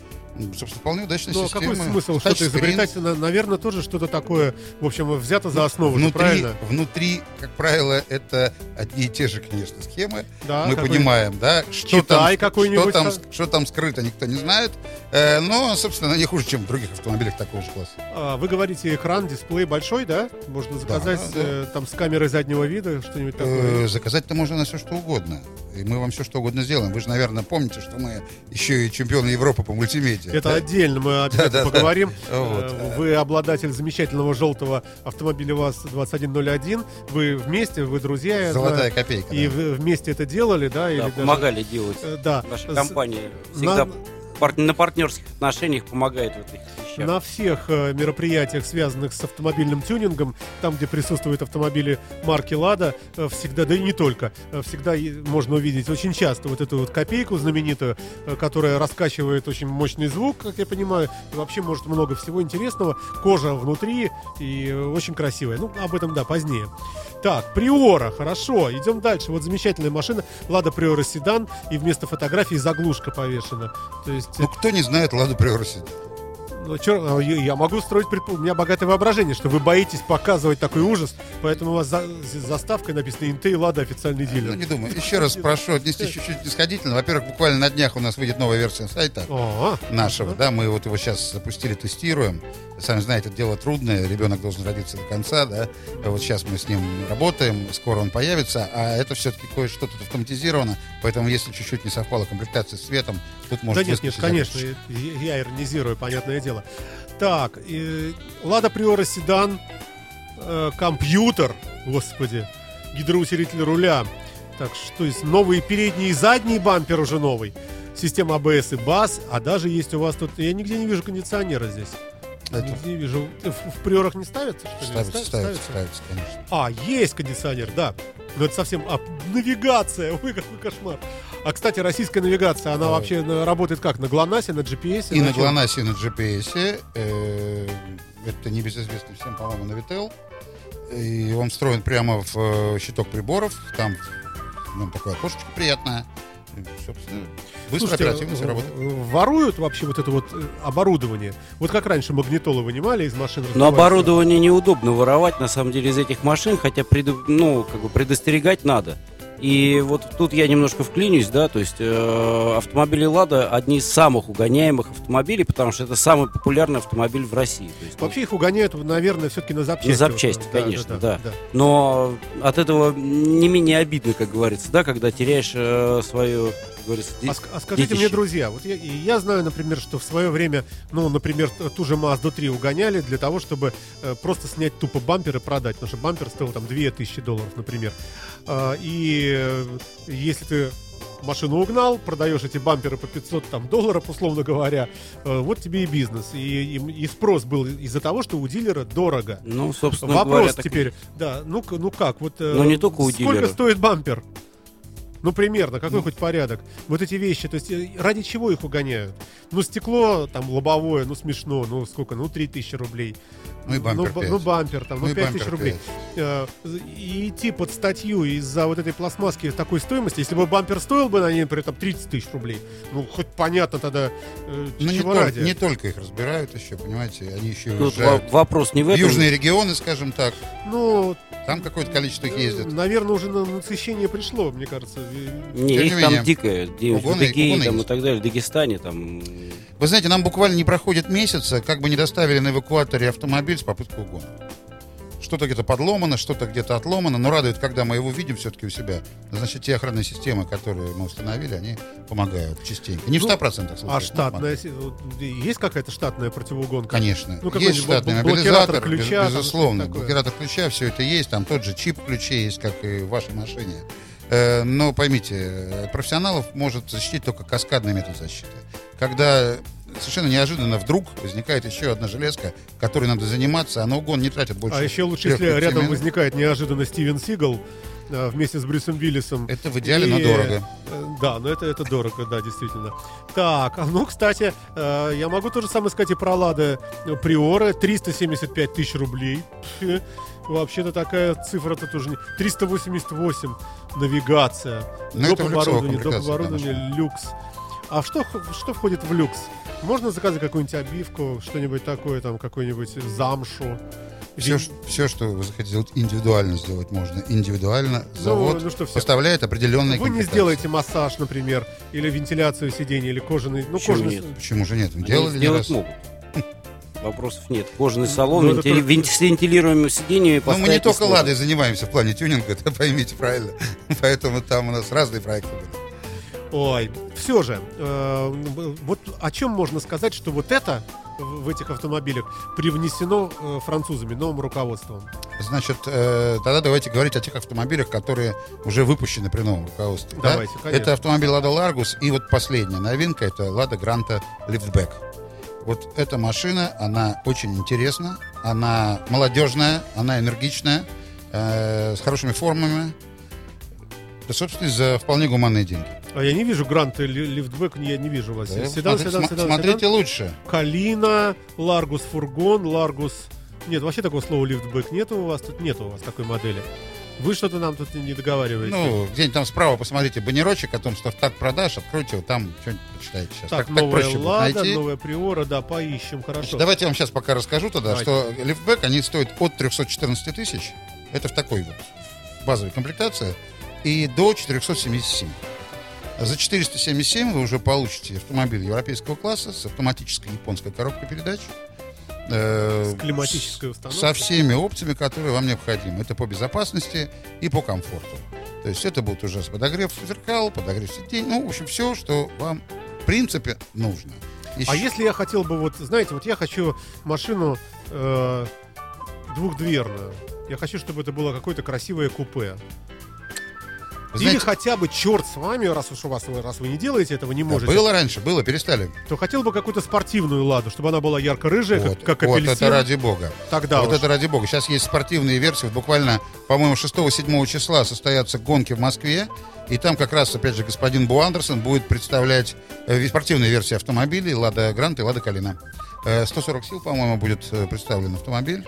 собственно, вполне удачная Ну, а система. какой смысл что-то изобретать? На- Наверное, тоже что-то такое, в общем, взято за основу, же, Внутри, правильно? внутри, как правило, это одни и те же, конечно, схемы. Да, Мы понимаем, да, что Китай там, что там, что там скрыто, никто не знает. Э, но, собственно, не хуже, чем в других автомобилях такого же класса. А, Вы говорите, экран, дисплей большой, да? Можно заказать да, да. э, там с камерой заднего вида что-нибудь такое. Э, Заказать-то можно на все что угодно. И мы вам все что угодно сделаем. Вы же, наверное, помните, что мы еще и чемпионы Европы по мультимедиа. Это да? отдельно, мы обязательно поговорим. Вот. Э, Вы обладатель замечательного желтого автомобиля ВАЗ-2101. Вы вместе, вы друзья, Золотая копейка. И да. вместе это делали, да? или Да, даже- помогали делать. Э, Да. Наша С- компания всегда на- на партнерских отношениях помогает в этих вещах. На всех э, мероприятиях, связанных с автомобильным тюнингом, там, где присутствуют автомобили марки Лада, э, всегда, да и не только, э, всегда можно увидеть очень часто вот эту вот копейку знаменитую, которая раскачивает очень мощный звук, как я понимаю, и вообще может много всего интересного. Кожа внутри и очень красивая. Ну, об этом, да, позднее. Так, Приора, хорошо, идем дальше. Вот замечательная машина, Лада Приора седан, и вместо фотографии заглушка повешена. То есть э, Ну, кто не знает Ладу Приорси? Ну, чё, а, я могу строить предпо- У меня богатое воображение, что вы боитесь показывать такой ужас, поэтому у вас за, заставкой написано «Интей Лада официальный Ну, дилер». не думаю. Еще раз прошу отнести чуть-чуть нисходительно. Во-первых, буквально на днях у нас выйдет новая версия сайта. О, нашего, да, мы вот его сейчас запустили, тестируем. Сами знаете, это дело трудное, ребенок должен родиться до конца, да. Вот сейчас мы с ним работаем, скоро он появится, а это все-таки кое-что тут автоматизировано, поэтому если чуть-чуть не совпала комплектация с цветом, тут может да нет, нет, конечно, я иронизирую, понятное дело. Так, э, Лада Приора седан, э, компьютер, господи, гидроусилитель руля. Так, что есть новые передние и задние бампер уже новый. Система ABS и БАС, а даже есть у вас тут, я нигде не вижу кондиционера здесь. Это Нигде не вижу. В, в приорах не ставится, что ли? ставится, Ста- ставится, ставится, конечно. А, есть кондиционер, да. Но это совсем... А, навигация! [laughs] Ой, какой кошмар. А, кстати, российская навигация, она вообще на- работает как? На ГЛОНАССе, на GPS? И на? ГЛОНАССе, и на GPS. э, это небезызвестно всем, по-моему, на Vitel. И он встроен прямо в э, щиток приборов. Там в нем такое окошечко приятное. Собственно, быстро, Слушайте, оперативно все э, работает. э, воруют вообще вот это вот э, оборудование? Вот как раньше магнитолы вынимали из машин? Но разбивали оборудование неудобно воровать, на самом деле, из этих машин, хотя преду- ну, как бы предостерегать надо. И вот тут я немножко вклинюсь, да, то есть э, автомобили «Лада» одни из самых угоняемых автомобилей, потому что это самый популярный автомобиль в России. То есть. Вообще их угоняют, наверное, все-таки на запчасти. На запчасти, в основном. конечно, да. Но от этого не менее обидно, как говорится, да, когда теряешь э, свою, говорится, А, ди- ск- а скажите детище. мне, друзья, вот я, я знаю, например, что в свое время, ну, например, ту же Mazda 3 угоняли для того, чтобы э, просто снять тупо бампер и продать, потому что бампер стоил там 2000 долларов, например. А, и э, если ты машину угнал, продаешь эти бамперы по 500 там, долларов, условно говоря, э, вот тебе и бизнес. И, и, и спрос был из-за того, что у дилера дорого. Ну, собственно Вопрос говоря, так- теперь, да, ну, ну как, вот... э, Ну, не только у Сколько дилера. стоит бампер? Ну, примерно, какой хоть порядок. Вот эти вещи, то есть э, ради чего их угоняют? Ну, стекло там лобовое, ну, смешно, ну, сколько, ну, 3000 рублей. Ну и бампер ба- пять. ну, бампер там, Ну ну, и 5000 бампер рублей. пять. Э, И идти под статью из-за вот этой пластмасски такой стоимости, если бы бампер стоил бы на ней, например, там 30 тысяч рублей, ну, хоть понятно тогда, э, Ну, не, чего тол- ради. не только их разбирают еще, понимаете, они еще Тут вопрос не в в этом. южные регионы, скажем так. Ну, Там какое-то количество их ездит. наверное, уже на насыщение пришло, мне кажется. Не, Тем не их менее. там дикое. Где- В там и так далее, в Дагестане там... Вы знаете, нам буквально не проходит месяца, как бы не доставили на эвакуаторе автомобиль с попыткой угона. Что-то где-то подломано, что-то где-то отломано, но радует, когда мы его видим все-таки у себя. Значит, те охранные системы, которые мы установили, они помогают частенько. Не в Ну, 100% случаев. А штатная, есть какая-то штатная противоугонка? Конечно. Ну, есть штатный мобилизатор, ключа, без- безусловно. Блокиратор ключа, все это есть. Там тот же чип ключей есть, как и в вашей машине. Э, Но поймите, профессионалов может защитить только каскадный метод защиты. Когда совершенно неожиданно вдруг возникает еще одна железка, которой надо заниматься, а на угон не тратят больше. А еще лучше, если рядом минут. возникает неожиданно Стивен Сигал э, вместе с Брюсом Виллисом. Это в идеале, но И, дорого. э, Да, но это, это дорого, да, действительно. Так, а ну, кстати, я могу то же самое сказать и про Лада Приора. 375 тысяч рублей. Вообще-то такая цифра-то тоже не... 388 навигация. Ну, доп. оборудование, доп. оборудование, люкс. А что, что входит в люкс? Можно заказать какую-нибудь обивку, что-нибудь такое, там, какую-нибудь замшу? Все, Вин- все, что вы захотите сделать индивидуально, сделать можно индивидуально. Завод ну что, всё. поставляет определенные Вы не сделаете массаж, например, или вентиляцию сидений, или кожаный... Ну, Почему кожаный... нет? Почему же нет? Они Делали не сделать раз. могут. Вопросов нет. Кожаный салон, Ну, это вентили- только- с вентилируемыми сиденьями Ну, мы не только несложно. «Ладой» занимаемся в плане тюнинга, [laughs] это поймите правильно. [laughs] Поэтому там у нас разные проекты были. Ой, все же, э, вот о чем можно сказать, что вот это в этих автомобилях привнесено э, французами, новым руководством? Значит, э, тогда давайте говорить о тех автомобилях, которые уже выпущены при новом руководстве. да? Давайте, конечно. Это автомобиль «Лада Ларгус» и вот последняя новинка, это «Лада Гранта Лифтбэк». Вот эта машина, она очень интересна, она молодежная, она энергичная, э, с хорошими формами, да, собственно, за вполне гуманные деньги. А я не вижу Грант и ли- лифтбэк, я не вижу вас. Да, седан, смотри- седан, см- седан, Смотрите седан. лучше. Калина, Ларгус фургон, Ларгус... Нет, вообще такого слова лифтбэк нету у вас, тут нету у вас такой модели. Вы что-то нам тут не договариваете. Ну, где-нибудь там справа посмотрите баннерочек о том, что так продаж, откройте его, там что-нибудь почитайте сейчас. так, Так, так новая проще будет Лада, найти. новая Приора, да, поищем, хорошо. Значит, давайте я вам сейчас пока расскажу тогда, Давайте. что лифтбэк, они стоят от 314 тысяч, это в такой вот базовой комплектации, и до 477. За 477 вы уже получите автомобиль европейского класса с автоматической японской коробкой передач. Э, С климатической с- установкой. Со всеми опциями, которые вам необходимы. Это по безопасности и по комфорту. То есть это будет уже подогрев зеркал, подогрев сидений, ну, в общем, все, что вам в принципе нужно. Еще- А если я хотел бы, вот, знаете, вот я хочу машину э, двухдверную. Я хочу, чтобы это было какое-то красивое купе. Вы Или знаете, хотя бы, черт с вами, раз уж у вас, раз вы не делаете этого, не можете, было раньше, было, перестали. то хотел бы какую-то спортивную ладу, чтобы она была ярко-рыжая, Вот, как, как вот апельсин. это ради бога. Тогда вот уж. это ради бога. Сейчас есть спортивные версии. Вот буквально, по-моему, 6-7 числа состоятся гонки в Москве. И там как раз, опять же, господин Бу Андерсон будет представлять э, спортивные версии автомобилей Лада Грант и Лада Калина. Э, 140 сил, по-моему, будет э, представлен автомобиль.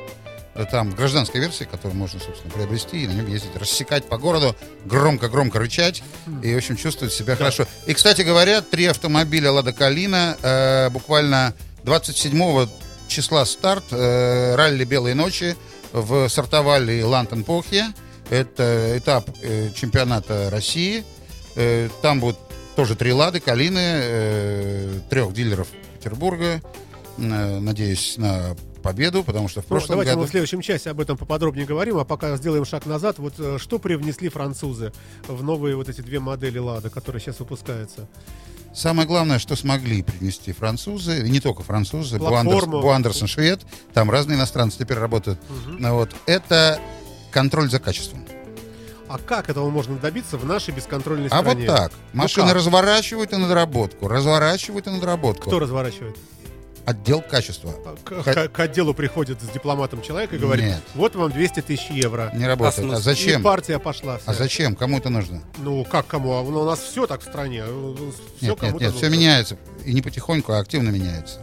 Э, Там гражданская версия, которую можно, собственно, приобрести и на нем ездить, рассекать по городу, громко-громко рычать и, в общем, чувствовать себя хорошо. И, кстати говоря, три автомобиля Лада Калина э, буквально 27 числа старт э, ралли «Белые ночи» в Сартовале Лантенпохе. Это этап э, чемпионата России. Э, там будут тоже три «Лады», «Калины», э, трех дилеров Петербурга. Э, надеюсь на победу, потому что в Ну, прошлом давайте году... мы в следующем часе об этом поподробнее говорим, а пока сделаем шаг назад. Вот э, что привнесли французы в новые вот эти две модели Лада, которые сейчас выпускаются? Самое главное, что смогли принести французы, и не только французы, Платформу. Андерс- Бу Андерсон швед, там разные иностранцы теперь работают, Ну вот, это контроль за качеством. А как этого можно добиться в нашей бесконтрольной А стране? вот так. Машины как? разворачивают и надработку, разворачивают и надработку. Кто разворачивает? Отдел качества. К, к- к отделу приходит с дипломатом человек и говорит, Нет. вот вам 200 тысяч евро. Не работает. А И зачем? партия пошла. вся. А зачем? Кому это нужно? Ну, как кому? А У нас все так в стране. Все Нет, нет, нет, все нужно. меняется. И не потихоньку, а активно меняется.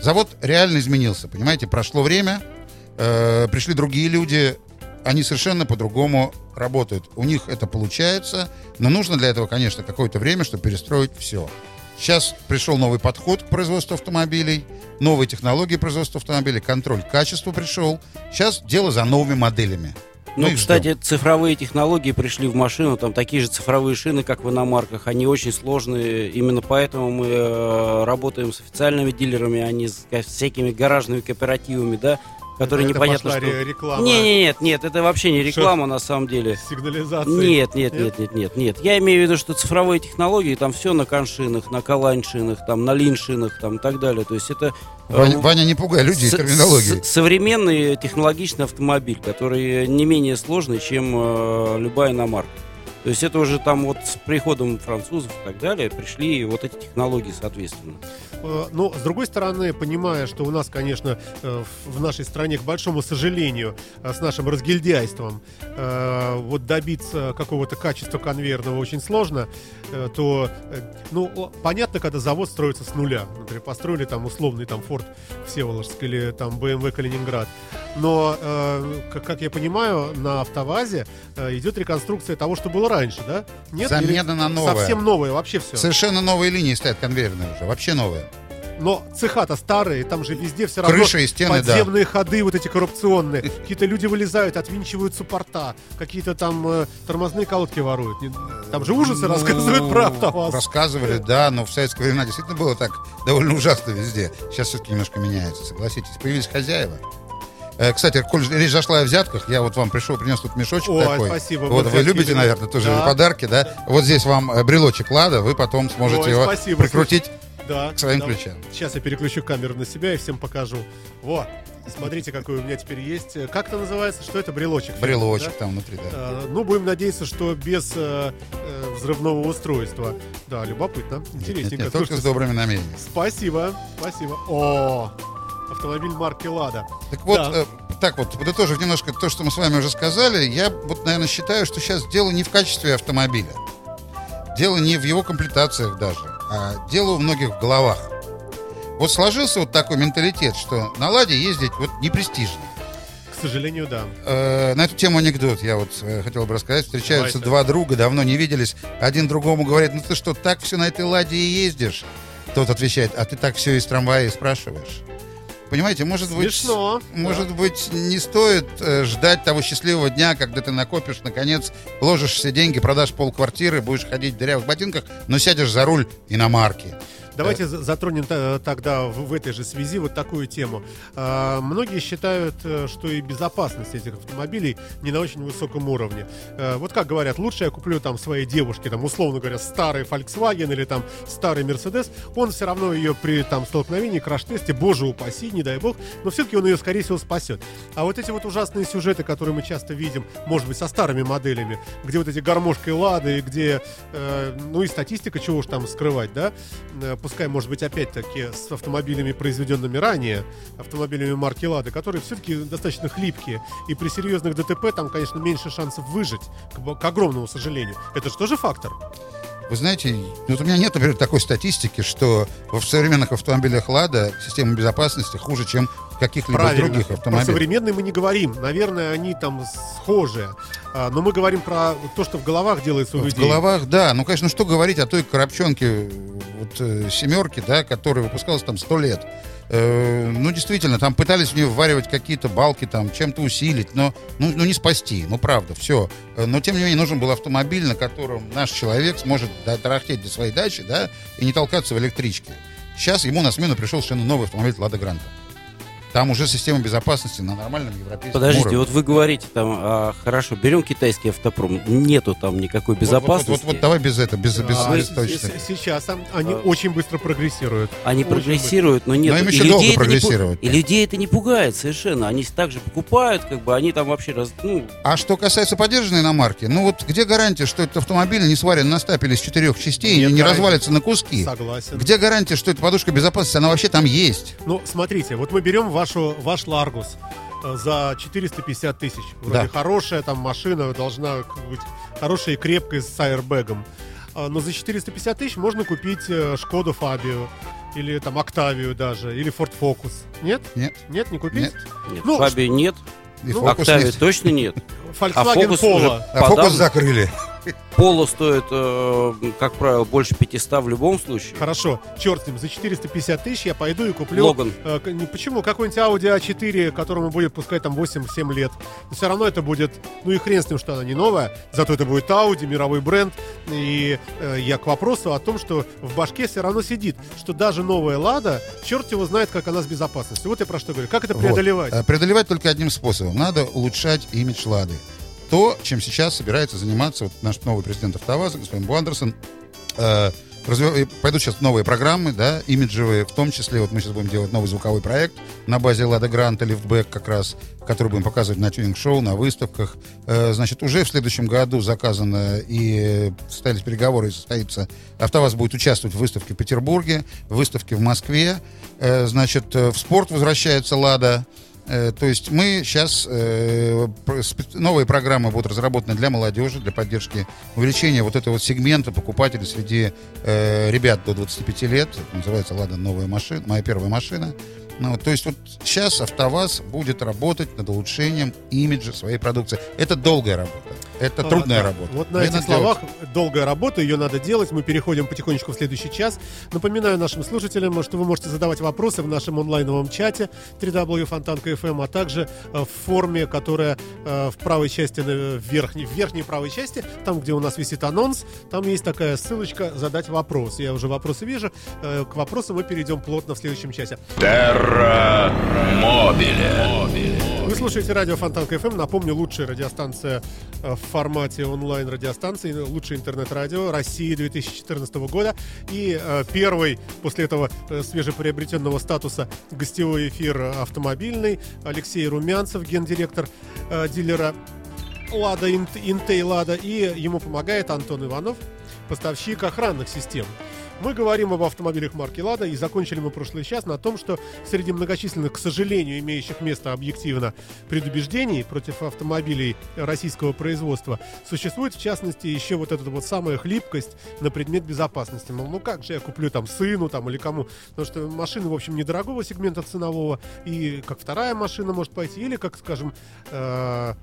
Завод реально изменился, понимаете? Прошло время, э, пришли другие люди, они совершенно по-другому работают. У них это получается, но нужно для этого, конечно, какое-то время, чтобы перестроить все. Сейчас пришел новый подход к производству автомобилей, новые технологии производства автомобилей, контроль качества пришел. Сейчас дело за новыми моделями. Ну, их кстати, цифровые технологии пришли в машину, там такие же цифровые шины, как в иномарках, они очень сложные, именно поэтому мы э, работаем с официальными дилерами, а не с всякими гаражными кооперативами, да, которые Это непонятно пошла что... ре- реклама. Не, не, нет, нет, это вообще не реклама на самом деле. Сигнализация. Нет, нет, нет, нет, нет, нет. Я имею в виду, что цифровые технологии, там все на коншинах, на калань-шинах, там на лин-шинах, там и так далее. То есть это... э, Ваня, Ваня, не пугай людей с- терминологией. с- современный технологичный автомобиль, который не менее сложный, чем э, любая иномарка. То есть это уже там вот с приходом французов и так далее пришли вот эти технологии соответственно. Э, Но, с другой стороны, понимая, что у нас, конечно, э, в нашей стране, к большому сожалению, э, с нашим разгильдяйством, вот добиться какого-то качества конвейерного очень сложно, то, ну, понятно, когда завод строится с нуля. Например, построили там условный там Форд Всеволожск или там BMW Калининград. Но, как, я понимаю, на АвтоВАЗе идет реконструкция того, что было раньше, да? Нет? Замена на новое. Совсем новое, вообще все. Совершенно новые линии стоят конвейерные уже, вообще новые. Но цеха-то старые, там же везде все равно Крыша и стены, да. подземные ходы вот эти коррупционные. Какие-то люди вылезают, отвинчивают суппорта, какие-то там э, тормозные колодки воруют. Там же ужасы Ну, рассказывают про АвтоВАЗ. Рассказывали, да, но в советское времена действительно было так довольно ужасно везде. Сейчас все-таки немножко меняется, согласитесь. Появились хозяева. Э, Кстати, коль речь зашла о взятках, я вот вам пришел, принес тут мешочек Ой, такой. спасибо, Вот вы любите, любим. наверное, тоже Да. подарки, да? Вот здесь вам э, брелочек лада, вы потом сможете Ой, его спасибо, прикрутить. Да, к своим да. ключам. Сейчас я переключу камеру на себя и всем покажу. Вот, смотрите, какой у меня теперь есть. Э, Как это называется? Что это? Брелочек. Брелочек да? там внутри, да. Э, Ну, будем надеяться, что без э, взрывного устройства. Да, любопытно, Нет, интересненько. нет, только с добрыми намерениями. Спасибо, спасибо. О, автомобиль марки Лада. Так вот, Да. э, так вот, подытожив немножко то, что мы с вами уже сказали, я вот, наверное, считаю, что сейчас дело не в качестве автомобиля. Дело не в его комплектациях даже, а дело у многих в головах. Вот сложился вот такой менталитет, что на «Ладе» ездить вот не престижно. К сожалению, да. Э, на эту тему анекдот я вот э, хотел бы рассказать. Встречаются Давайте. два друга, давно не виделись. Один другому говорит, ну ты что, так все на этой «Ладе» и ездишь? Тот отвечает, а ты так все из трамвая и спрашиваешь. Понимаете, может быть... Смешно. Может быть, не стоит э, ждать того счастливого дня, когда ты накопишь, наконец, вложишь все деньги, продашь полквартиры, будешь ходить в дырявых ботинках, но сядешь за руль иномарки. Давайте за- затронем тогда в, этой же связи вот такую тему. А, многие считают, э, что и безопасность этих автомобилей не на очень высоком уровне. Э, вот как говорят, лучше я куплю там своей девушке, там условно говоря, старый Volkswagen или там старый Mercedes, он все равно ее при там столкновении, краш-тесте, боже упаси, не дай бог, но все-таки он ее, скорее всего, спасет. А вот эти вот ужасные сюжеты, которые мы часто видим, может быть, со старыми моделями, где вот эти гармошки Лады, где, э, ну и статистика, чего уж там скрывать, да, Э, пускай, может быть, опять-таки с автомобилями, произведенными ранее, автомобилями марки Лада, которые все-таки достаточно хлипкие, и при серьезных ДТП там, конечно, меньше шансов выжить, к, к огромному сожалению. Это же тоже фактор. Вы знаете, вот у меня нет, например, такой статистики, что в современных автомобилях «Лада» система безопасности хуже, чем в каких-либо других Про автомобилях. современные мы не говорим. Наверное, они там схожие. А, но мы говорим про то, что в головах делается у В людей. головах, да. Ну, конечно, что говорить о той коробчонке вот, э, семерки, да, которая выпускалась там сто лет. Э, ну, действительно, там пытались в нее вваривать какие-то балки, там, чем-то усилить, но ну, ну, не спасти, ну, правда, все. Но, тем не менее, нужен был автомобиль, на котором наш человек сможет да, тарахтеть до своей дачи, да, и не толкаться в электричке. Сейчас ему на смену пришел совершенно новый автомобиль «Лада Гранта». Там уже система безопасности на нормальном европейском Подождите, уровне. вот вы говорите там, а, хорошо, берем китайский автопром, нету там никакой Вот- безопасности. Вот, вот, вот давай без этого, без, без, А, без с- точно. с- Сейчас а, они А. очень быстро прогрессируют. Они Очень прогрессируют, но нет. Но им и еще долго людей это не прогрессировать. И людей это не пугает совершенно. Они также покупают, как бы они там вообще раз, ну, А что касается поддержанной иномарки, ну вот где гарантия, что этот автомобиль не сварен на стапеле из четырех частей Нет и не гарантии. развалится на куски? Согласен. Где гарантия, что эта подушка безопасности, она вообще там есть? Ну, смотрите, вот мы берем вашу, ваш Ларгус э, за 450 тысяч. Вроде Да. хорошая там машина, должна быть хорошая и крепкая с аэрбэгом. А, Но за 450 тысяч можно купить э, Шкоду Фабию или там Октавию даже, или Ford Focus. Нет? Нет? Нет, не купить? Нет. нет, Ну, Фаби нет, И Ну, фокус есть. точно нет. [laughs] Volkswagen А Focus Polo. уже А фокус закрыли. Поло стоит, э, как правило, больше 500 в любом случае. Хорошо, черт с ним, за 450 тысяч я пойду и куплю... Логан. э, почему? Какой-нибудь Audi A4, которому будет пускай там 8-7 лет. Но все равно это будет, ну и хрен с ним, что она не новая, зато это будет Audi, мировой бренд. И э, я к вопросу о том, что в башке все равно сидит, что даже новая Лада, черт его знает, как она с безопасностью. Вот я про что говорю. Как это Вот. преодолевать? А, Преодолевать только одним способом. Надо улучшать имидж Лады. То, чем сейчас собирается заниматься вот наш новый президент АвтоВАЗа, господин Буандерсон. Э, развив- и Пойдут сейчас новые программы, да, имиджевые, в том числе, вот мы сейчас будем делать новый звуковой проект на базе Лада Гранта, Лифтбэк как раз, который будем показывать на тюнинг-шоу, на выставках. Э, Значит, уже в следующем году заказано и состоялись переговоры, и состоится. АвтоВАЗ будет участвовать в выставке в Петербурге, в выставке в Москве. Э, Значит, э, в спорт возвращается Лада. Э, То есть мы сейчас новые программы будут разработаны для молодежи, для поддержки увеличения вот этого сегмента покупателей среди э, ребят до 25 лет. Это называется «Лада новая машина», моя первая машина. Ну, то есть вот сейчас АвтоВАЗ будет работать над улучшением имиджа своей продукции. Это долгая работа, это А, трудная да. работа. Вот на Ее этих надо делать. словах долгая работа, ее надо делать. Мы переходим потихонечку в следующий час. Напоминаю нашим слушателям, что вы можете задавать вопросы в нашем онлайновом чате www.fontanka.fm, а также э, в форме, которая э, в правой части, в верхней, в верхней правой части, там, где у нас висит анонс, там есть такая ссылочка «Задать вопрос». Я уже вопросы вижу. Э, К вопросам мы перейдем плотно в следующем часе. Терра Мобиле. Вы слушаете радио Фонтанка FM. Напомню, лучшая радиостанция э, в формате онлайн-радиостанции, лучшее интернет-радио России 2014 года. И э, первый после этого э, свежеприобретенного статуса гостевой эфир автомобильный. Алексей Румянцев, гендиректор дилера Лада, Инт- Интей Лада. И ему помогает Антон Иванов, поставщик охранных систем. Мы говорим об автомобилях марки «Лада» и закончили мы прошлый час на том, что среди многочисленных, к сожалению, имеющих место объективно предубеждений против автомобилей российского производства, существует, в частности, еще вот эта вот самая хлипкость на предмет безопасности. Мол, ну как же я куплю там сыну там или кому? Потому что машины, в общем, недорогого сегмента ценового, и как вторая машина может пойти, или как, скажем, э,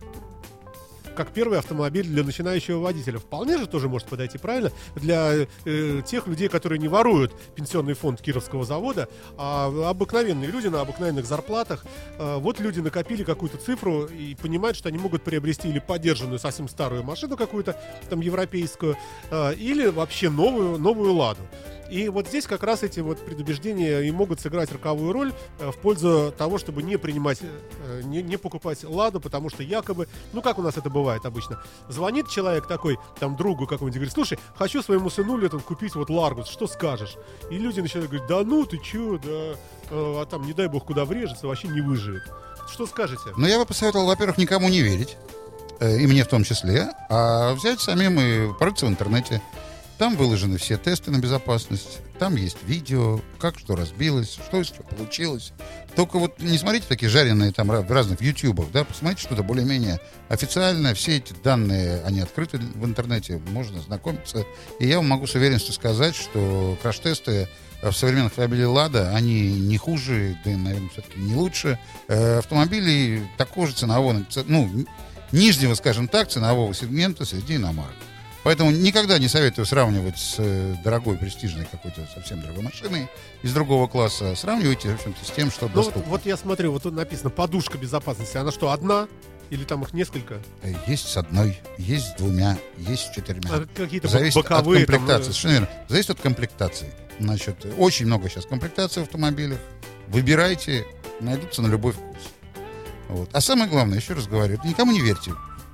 как первый автомобиль для начинающего водителя. Вполне же тоже может подойти, правильно? Для э, тех людей, которые не воруют пенсионный фонд Кировского завода, а обыкновенные люди на обыкновенных зарплатах. Э, вот люди накопили какую-то цифру и понимают, что они могут приобрести или подержанную совсем старую машину какую-то, там, европейскую, э, или вообще новую, новую «Ладу». И вот здесь как раз эти вот предубеждения и могут сыграть роковую роль э, в пользу того, чтобы не принимать, э, не, не покупать «Ладу», потому что якобы, ну как у нас это бывает обычно, звонит человек такой, там, другу какому-нибудь, говорит, слушай, хочу своему сыну летом купить вот «Ларгус», что скажешь? И люди начинают говорить, да ну ты чё, да, э, а там, не дай бог, куда врежется, вообще не выживет. Что скажете? Но я бы посоветовал, во-первых, никому не верить, и мне в том числе, а взять самим и порыться в интернете. Там выложены все тесты на безопасность, там есть видео, как что разбилось, что из чего получилось. Только вот не смотрите такие жареные там в разных ютубах, да, посмотрите что-то более-менее официальное. Все эти данные, они открыты в интернете, можно знакомиться. И я вам могу с уверенностью сказать, что краш-тесты в современных автомобилях «Лада», они не хуже, да, наверное, все-таки не лучше э, автомобилей такого же ценового, ну, нижнего, скажем так, ценового сегмента среди иномарок. Поэтому никогда не советую сравнивать с э, дорогой, престижной какой-то совсем дорогой машиной из другого класса. Сравнивайте, в общем-то, с тем, что Ну, вот, доступно. вот я смотрю, вот тут написано «подушка безопасности». Она что, одна? Или там их несколько? Э, Есть с одной, есть с двумя, есть с четырьмя. А какие-то Зависит боковые от там, комплектации. э, Совершенно верно. Зависит от комплектации. Значит, очень много сейчас комплектаций в автомобилях. Выбирайте найдутся на любой вкус. Вот. А самое главное, еще раз говорю, никому не верьте.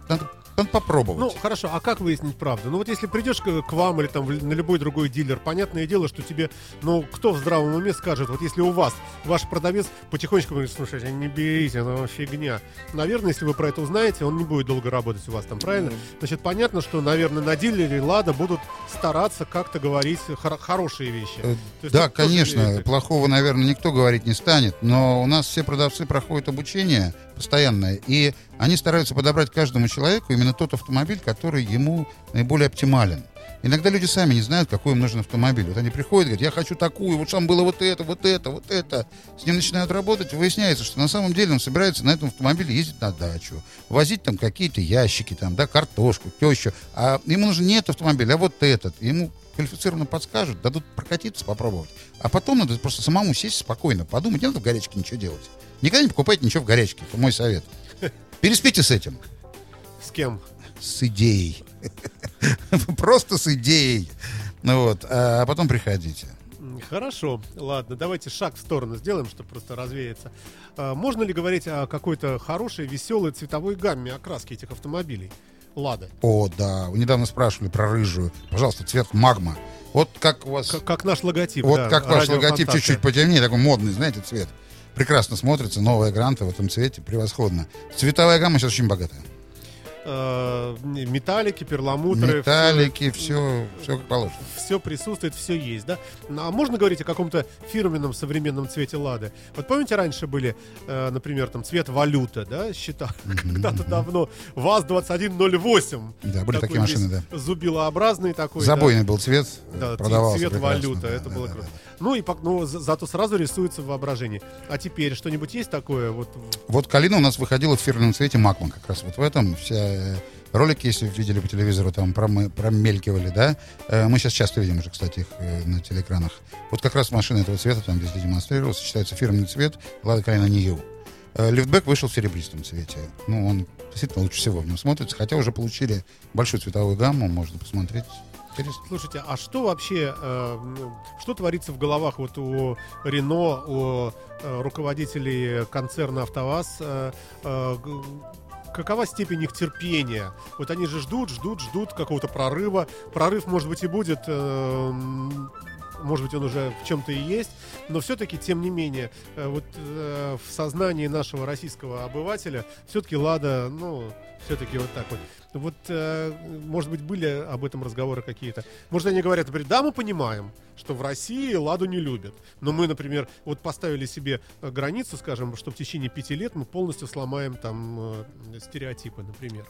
Надо, надо попробовать. Ну, хорошо, а как выяснить правду? Ну, вот если придешь к, к вам или там на любой другой дилер, понятное дело, что тебе, ну, кто в здравом уме скажет, вот если у вас ваш продавец потихонечку говорит, слушайте, не берите, ну, фигня. Наверное, если вы про это узнаете, он не будет долго работать у вас там, правильно? Значит, понятно, что, наверное, на дилере Лада будут стараться как-то говорить хор- хорошие вещи. Э, есть Да, тоже конечно, плохого, наверное, никто говорить не станет, но у нас все продавцы проходят обучение постоянное, и они стараются подобрать каждому человеку именно тот автомобиль, который ему наиболее оптимален. Иногда люди сами не знают, какой им нужен автомобиль. Вот они приходят, говорят, я хочу такую, вот там было вот это, вот это, вот это. С ним начинают работать, выясняется, что на самом деле он собирается на этом автомобиле ездить на дачу, возить там какие-то ящики, там, да, картошку, тещу. А ему нужен не этот автомобиль, а вот этот. Ему квалифицированно подскажут, дадут прокатиться, попробовать. А потом надо просто самому сесть спокойно, подумать, не надо в горячке ничего делать. Никогда не покупайте ничего в горячке, это мой совет. Переспите с этим. С кем? С идеей. [laughs] Просто с идеей. Ну вот, а потом приходите. Хорошо, ладно, давайте шаг в сторону сделаем, чтобы просто развеяться. А, Можно ли говорить о какой-то хорошей, веселой цветовой гамме окраски этих автомобилей? Лада. О, да, вы недавно спрашивали про рыжую. Пожалуйста, цвет магма. Вот как у вас... Как, как наш логотип. вот да, как ваш логотип чуть-чуть потемнее, такой модный, знаете, цвет. Прекрасно смотрится, новая гранта в этом цвете, превосходно. Цветовая гамма сейчас очень богатая. Э, Металлики, перламутры. Металлики, все, все как положено. Все присутствует, все есть, да? Ну, А можно говорить о каком-то фирменном современном цвете Лады? Вот помните, раньше были, э, например, там цвет валюта, да, счета [laughs] когда-то давно. ВАЗ-2108. Да, были такие машины, да. Зубилообразный такой. да. Забойный был цвет, Да, продавался цвет прекрасно, валюта, да, это да, было да, круто. да. Ну и ну, за- зато сразу рисуется в воображении. А теперь что-нибудь есть такое? Вот Вот Калина у нас выходила в фирменном цвете Макман, как раз вот в этом вся э, ролики, если видели по телевизору, там промы- промелькивали, да. Э, Мы сейчас часто видим уже, кстати, их э, на телеэкранах. Вот как раз машина этого цвета там везде демонстрировалась, считается фирменный цвет Лада Калина Нью. Лифтбэк вышел в серебристом цвете. Ну, он действительно лучше всего в нем смотрится, хотя уже получили большую цветовую гамму, можно посмотреть. Слушайте, а что вообще, э, что творится в головах вот у Рено, у э, руководителей концерна АвтоВАЗ? э, Какова степень их терпения? Вот они же ждут, ждут, ждут какого-то прорыва. Прорыв, может быть, и будет, э, м, может быть, он уже в чем-то и есть, но все-таки, тем не менее, э, вот э, в сознании нашего российского обывателя все-таки Лада, ну, все-таки вот так вот. Вот, э, может быть, были об этом разговоры какие-то. Может, они говорят, например, да, мы понимаем, что в России Ладу не любят. Но мы, например, вот поставили себе э, границу, скажем, что в течение пяти лет мы полностью сломаем там э, стереотипы, например.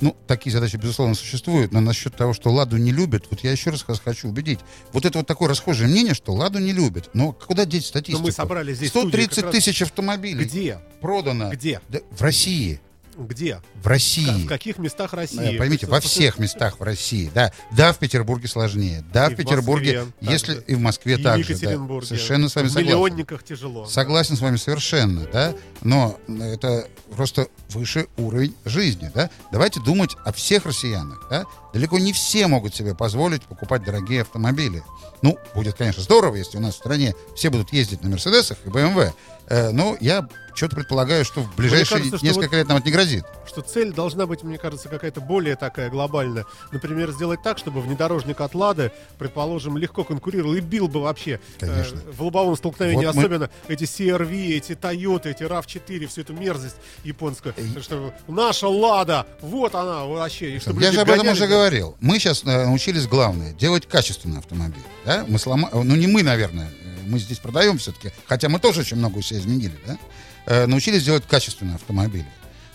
Ну, такие задачи, безусловно, существуют, но насчет того, что Ладу не любят, вот я еще раз хочу убедить. Вот это вот такое расхожее мнение, что Ладу не любят. Но куда деть статистику? Но мы собрали здесь в студии 130 как раз- тысяч автомобилей Где? продано. Где? Да, в России. Где? В России. В каких местах Э, России? Поймите, То во всех местах в России. Да, да, в Петербурге сложнее. Да, И в в Петербурге, Москве если и в Москве И в также. да. Совершенно с вами В согласен. миллионниках тяжело. Согласен с вами совершенно, да, но это просто выше уровень жизни, да. Давайте думать о всех россиянах, да. Далеко не все могут себе позволить покупать дорогие автомобили. Ну, будет, конечно, здорово, если у нас в стране все будут ездить на Мерседесах и БМВ. Э, но я что-то предполагаю, что в ближайшие кажется, несколько вот- лет нам это не грозит. что цель должна быть, мне кажется, какая-то более такая глобальная. Например, сделать так, чтобы внедорожник от Лады, предположим, легко конкурировал и бил бы вообще э, в лобовом столкновении, Вот мы- особенно эти CRV, эти Toyota, эти RAV4, всю эту мерзость японскую. Так что наша Лада, вот она вообще. И чтобы Я же об этом уже говорил. Мы сейчас научились главное делать качественный автомобиль. Да? Мы слома... Ну, не мы, наверное. Э, Мы здесь продаем все-таки. Хотя мы тоже очень много у себя изменили. Да? Э, научились делать качественные автомобили.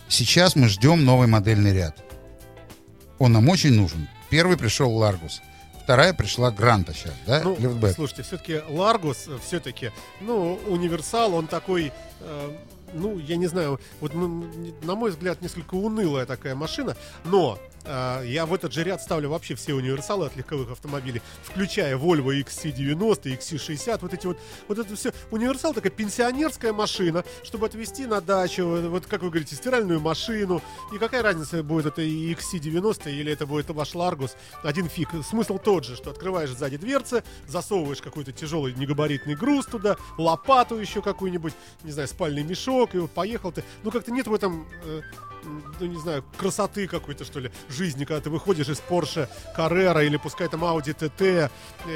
Сейчас мы ждем новый модельный ряд. Он нам очень нужен. Первый пришел Ларгус. Вторая пришла Гранта сейчас, да, Ну, лифтбэк. слушайте, все-таки Ларгус, все-таки, ну, универсал, он такой, э, ну, я не знаю, вот, ну, на мой взгляд, несколько унылая такая машина, но Я в этот же ряд ставлю вообще все универсалы от легковых автомобилей, включая Volvo XC90, XC60, вот эти вот, вот это все. Универсал такая пенсионерская машина, чтобы отвезти на дачу, вот как вы говорите, стиральную машину. И какая разница, будет это и XC90 или это будет ваш Ларгус, один фиг. Смысл тот же, что открываешь сзади дверцы, засовываешь какой-то тяжелый негабаритный груз туда, лопату еще какую-нибудь, не знаю, спальный мешок, и вот поехал ты. Ну как-то нет в этом э, ну не знаю, красоты какой-то, что ли, жизни, когда ты выходишь из Porsche Carrera или пускай там Audi TT,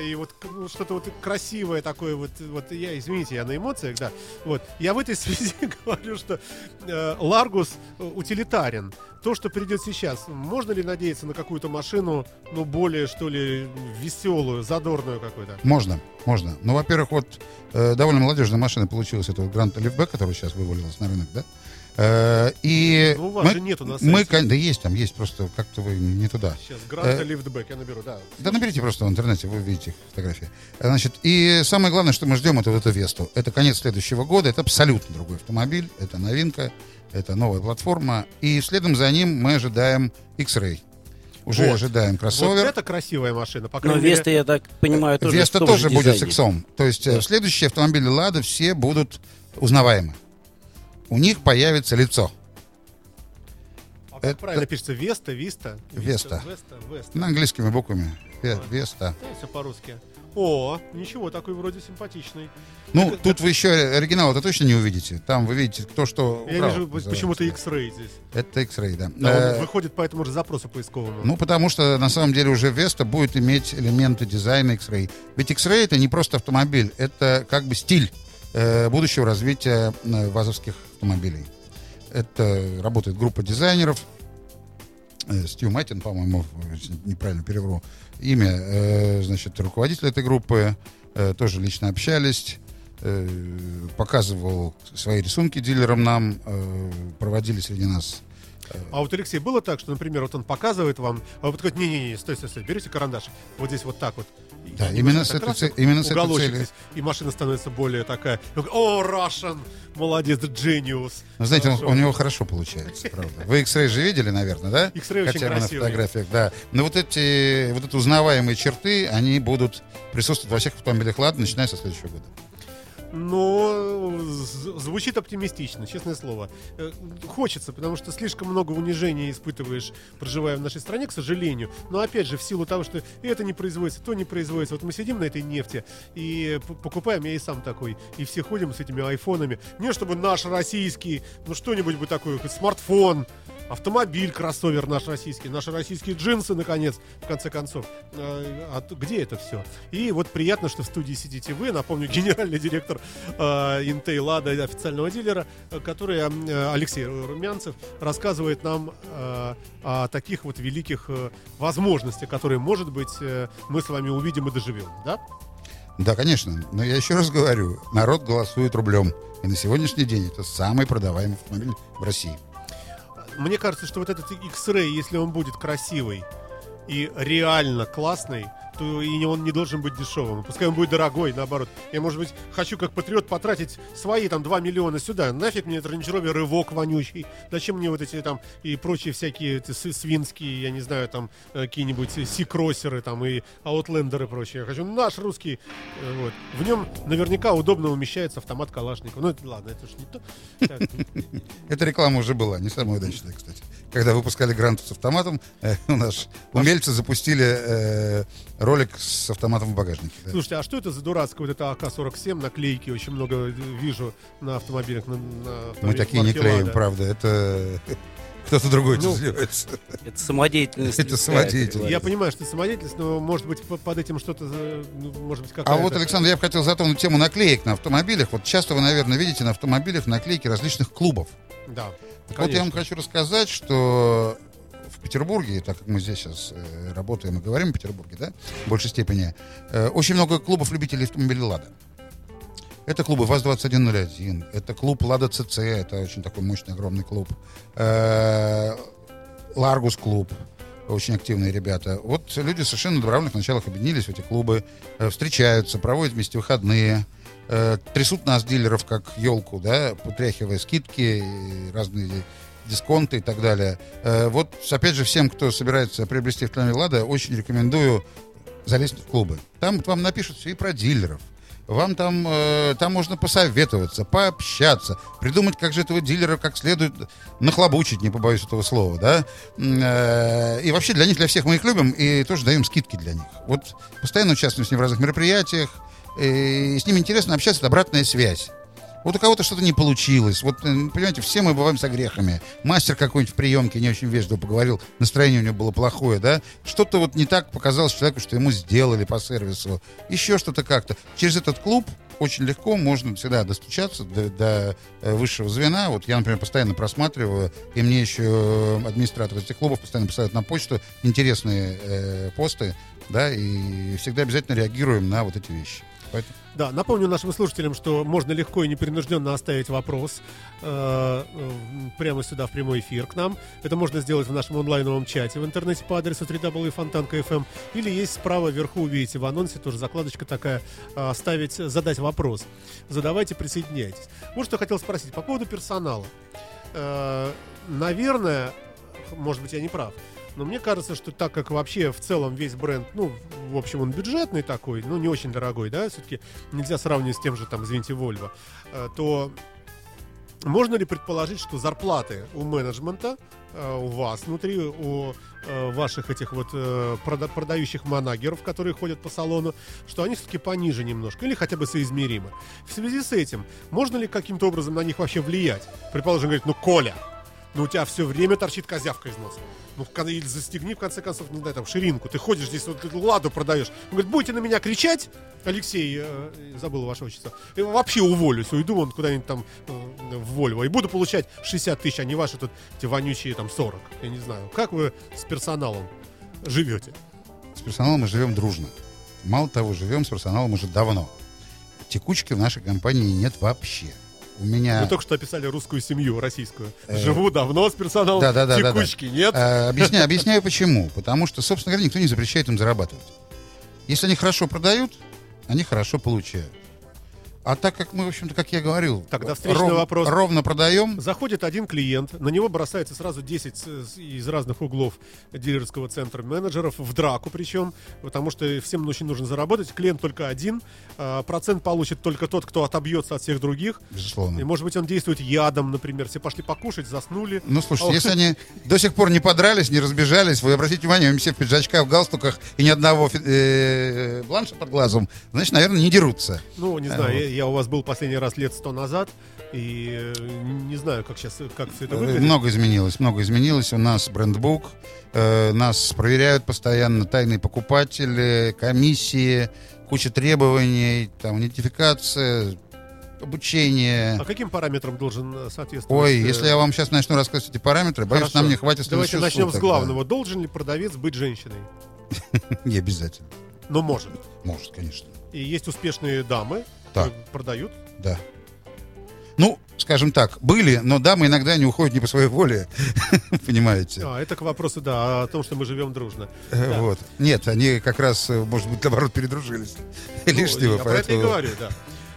и вот ну, что-то вот красивое такое, вот, вот я, извините, я на эмоциях, да, вот, я в этой [laughs] связи говорю, что э, э, утилитарен. То, что придет сейчас, можно ли надеяться на какую-то машину, ну, более, что ли, веселую, задорную какую-то? Можно, можно. Ну, во-первых, вот э, довольно молодежная машина получилась, это вот Грант Лифбек, который сейчас вывалилась на рынок, да? Э, и Ну, у вас мы, же нету на мы, сайте. кон- да есть там, есть, просто как-то вы не туда. Сейчас, Гранта Э, Лифтбэк я наберу, да. Да наберите просто в интернете, вы увидите их фотографии. Значит, и самое главное, что мы ждем, это вот эту Весту. Это конец следующего года, это абсолютно другой автомобиль, это новинка, это новая платформа. И следом за ним мы ожидаем X-Ray. Уже Вот. ожидаем Вот кроссовер. это красивая машина, по Но крайней мере. Веста, я так понимаю, тоже Веста тоже же будет с иксом. То есть э, следующие автомобили Лада все будут узнаваемы. У них появится лицо. А как это- правильно пишется? Веста, Виста? Веста. Веста, Веста. На английскими буквами. Ве- А. Веста. Да, все по-русски. О, ничего, такой вроде симпатичный. Ну, тут вы еще оригинал это точно не увидите. Там вы видите, кто что Я вижу почему-то X-Ray здесь. Это X-Ray, да. Да, Э, он выходит по этому же запросу поисковому. Ну, потому что на самом деле уже Веста будет иметь элементы дизайна X-Ray. Ведь X-Ray это не просто автомобиль, это как бы стиль э, будущего развития э, вазовских автомобилей. Это работает группа дизайнеров. Э, Стив Мэтин, по-моему, неправильно перевру имя, э, значит, руководитель этой группы, э, тоже лично общались, э, показывал свои рисунки дилерам нам, э, проводили среди нас А вот, Алексей, было так, что, например, вот он показывает вам, а вы подходите, не-не-не, стой, стой, стой, берете карандаш, вот здесь вот так вот. Да, и именно с этой це- именно с этой целью. И машина становится более такая, о, Russian, молодец, genius. Ну, знаете, он- у него хорошо получается, правда. Вы X-Ray же видели, наверное, да? X-Ray очень Хотя бы на фотографиях, да. Но вот эти, вот эти узнаваемые черты, они будут присутствовать во всех автомобилях Лада, начиная со следующего года. Но звучит оптимистично, честное слово. Э, Хочется, потому что слишком много унижения испытываешь, проживая в нашей стране, к сожалению. Но опять же, в силу того, что это не производится, то не производится. Вот мы сидим на этой нефти и покупаем, я и сам такой, и все ходим с этими айфонами. Не чтобы наш российский, ну что-нибудь бы такое, смартфон, автомобиль, кроссовер наш российский, наши российские джинсы, наконец, в конце концов. А где это все? И вот приятно, что в студии сидите вы, напомню, [laughs] генеральный директор э, Интей Лада, официального дилера, э, который Алексей Румянцев рассказывает нам о таких вот великих возможностях, которые, может быть, мы с вами увидим и доживем, да? Да, конечно. Но я еще раз говорю, народ голосует рублем. И на сегодняшний день это самый продаваемый автомобиль в России. Мне кажется, что вот этот X-Ray, если он будет красивый и реально классный, и он не должен быть дешевым. Пускай он будет дорогой, наоборот. Я, может быть, хочу как патриот потратить свои там 2 миллиона сюда. Нафиг мне этот Range рывок вонючий. Зачем мне вот эти там и прочие всякие эти свинские, я не знаю, там э, какие-нибудь си-кроссеры там и аутлендеры и прочее. Я хочу наш русский. э, Вот. В нем наверняка удобно умещается автомат Калашникова. Ну, это ладно, это уж не то. [laughs] Эта реклама уже была, не самая удачная, кстати. Когда выпускали грант с автоматом, э, [laughs] у нас умельцы запустили э, ролик с автоматом в багажнике. да. Слушайте, а что это за дурацкая вот эта АК-47 наклейки? Очень много э, вижу на автомобилях. На, на Мы такие не клеим, «Лада». правда. Это [laughs] кто-то другой Ну, занимается. Это самодеятельность. Это самодеятельность. Я понимаю, что это самодеятельность, но может быть по- под этим что-то, за- ну, может быть А какая-то... вот, Александр, я бы хотел затронуть тему наклеек на автомобилях. Вот часто вы, наверное, видите на автомобилях наклейки различных клубов. Да, Так вот я вам конечно. хочу рассказать, что в Петербурге, так как мы здесь сейчас э, работаем и говорим о Петербурге, да, в большей степени, э, очень много клубов любителей автомобилей «Лада». Это клубы ВАЗ-2101, это клуб «Лада ЦЦ», это очень такой мощный, огромный клуб. Э, «Ларгус клуб», очень активные ребята. Вот люди совершенно на добровольных началах объединились в эти клубы, э, встречаются, проводят вместе выходные, э, трясут нас, дилеров, как елку, да, потряхивая скидки разные дисконты и так далее. Вот, опять же, всем, кто собирается приобрести автомобиль «Лада», очень рекомендую залезть в клубы. Там вам напишут все и про дилеров, вам там, э, там можно посоветоваться, пообщаться, придумать, как же этого дилера как следует нахлобучить, не побоюсь этого слова, да. Э, и вообще для них, для всех мы их любим и тоже даем скидки для них. Вот постоянно участвуем с ними в разных мероприятиях, и с ними интересно общаться, это обратная связь. Вот у кого-то что-то не получилось. Вот, э, понимаете, все мы бываем со грехами. Мастер какой-нибудь в приемке не очень вежливо поговорил, настроение у него было плохое, да? Что-то вот не так показалось человеку, что ему сделали по сервису. Еще что-то как-то. Через этот клуб очень легко можно всегда достучаться до, до э, высшего звена. Вот я, например, постоянно просматриваю, и мне еще администратор этих клубов постоянно присылают на почту интересные э, посты, да, и всегда обязательно реагируем на вот эти вещи. Поэтому... Да, напомню нашим слушателям, что можно легко и непринужденно оставить вопрос э, э, прямо сюда в прямой эфир к нам. Это можно сделать в нашем онлайновом чате в интернете по адресу www.fontanka.fm или есть справа вверху, увидите в анонсе, тоже закладочка такая, э, оставить, задать вопрос. Задавайте, присоединяйтесь. Вот что хотел спросить по поводу персонала. Э, наверное, может быть, я не прав, но мне кажется, что так как вообще в целом весь бренд, ну, в общем, он бюджетный такой, ну, не очень дорогой, да, все-таки нельзя сравнивать с тем же, там, извините, Volvo, э, то можно ли предположить, что зарплаты у менеджмента, э, у вас внутри, у э, ваших этих вот продающих манагеров, которые ходят по салону, что они все-таки пониже немножко или хотя бы соизмеримы. В связи с этим, можно ли каким-то образом на них вообще влиять? Предположим, говорит, ну, Коля, ну у тебя все время торчит козявка из носа ну, или застегни, в конце концов, не знаю, там, ширинку. Ты ходишь здесь, вот ладу продаешь. Он говорит, будете на меня кричать, Алексей, э, забыл ваше отчество, и вообще уволюсь, уйду вон куда-нибудь там э, в Вольво, и буду получать 60 тысяч, а не ваши тут эти вонючие там 40. Я не знаю. Как вы с персоналом живете? С персоналом мы живем дружно. Мало того, живем с персоналом уже давно. Текучки в нашей компании нет вообще. У меня... Вы только что описали русскую семью, российскую. Э, Живу давно с персоналом, да, да, да, текучки да, да. нет. А, объясняю, объясняю почему. Потому что, собственно говоря, никто не запрещает им зарабатывать. Если они хорошо продают, они хорошо получают. А так как мы, в общем-то, как я говорил, Тогда встречный ров, вопрос. ровно продаем. Заходит один клиент, на него бросается сразу 10 из разных углов дилерского центра менеджеров, в драку причем, потому что всем очень нужно заработать. Клиент только один, а, процент получит только тот, кто отобьется от всех других. Безусловно. И, может быть, он действует ядом, например. Все пошли покушать, заснули. Ну, слушайте, а если они до сих пор не подрались, не разбежались, вы обратите внимание, они все в пиджачках, в галстуках и ни одного э, бланша под глазом, значит, наверное, не дерутся. Ну, не знаю, я у вас был последний раз лет сто назад, и э, не знаю, как сейчас, как все это э, выглядит. Много изменилось, много изменилось. У нас брендбук, э, нас проверяют постоянно тайные покупатели, комиссии, куча требований, там, идентификация, обучение. А каким параметрам должен э, соответствовать? Ой, если я вам сейчас начну рассказывать эти параметры, боюсь, Хорошо. нам не хватит Давайте начнем суток, с главного. Да. Должен ли продавец быть женщиной? [laughs] Не обязательно. Но может. Может, конечно. И есть успешные дамы, да. продают? Да. Ну, скажем так, были, но дамы иногда не уходят не по своей воле, [laughs] понимаете. А, это к вопросу, да, о том, что мы живем дружно. Э. Вот. Нет, они как раз, э, может быть, наоборот, передружились. Ну, Лишнего, я поэтому... про это и говорю, да.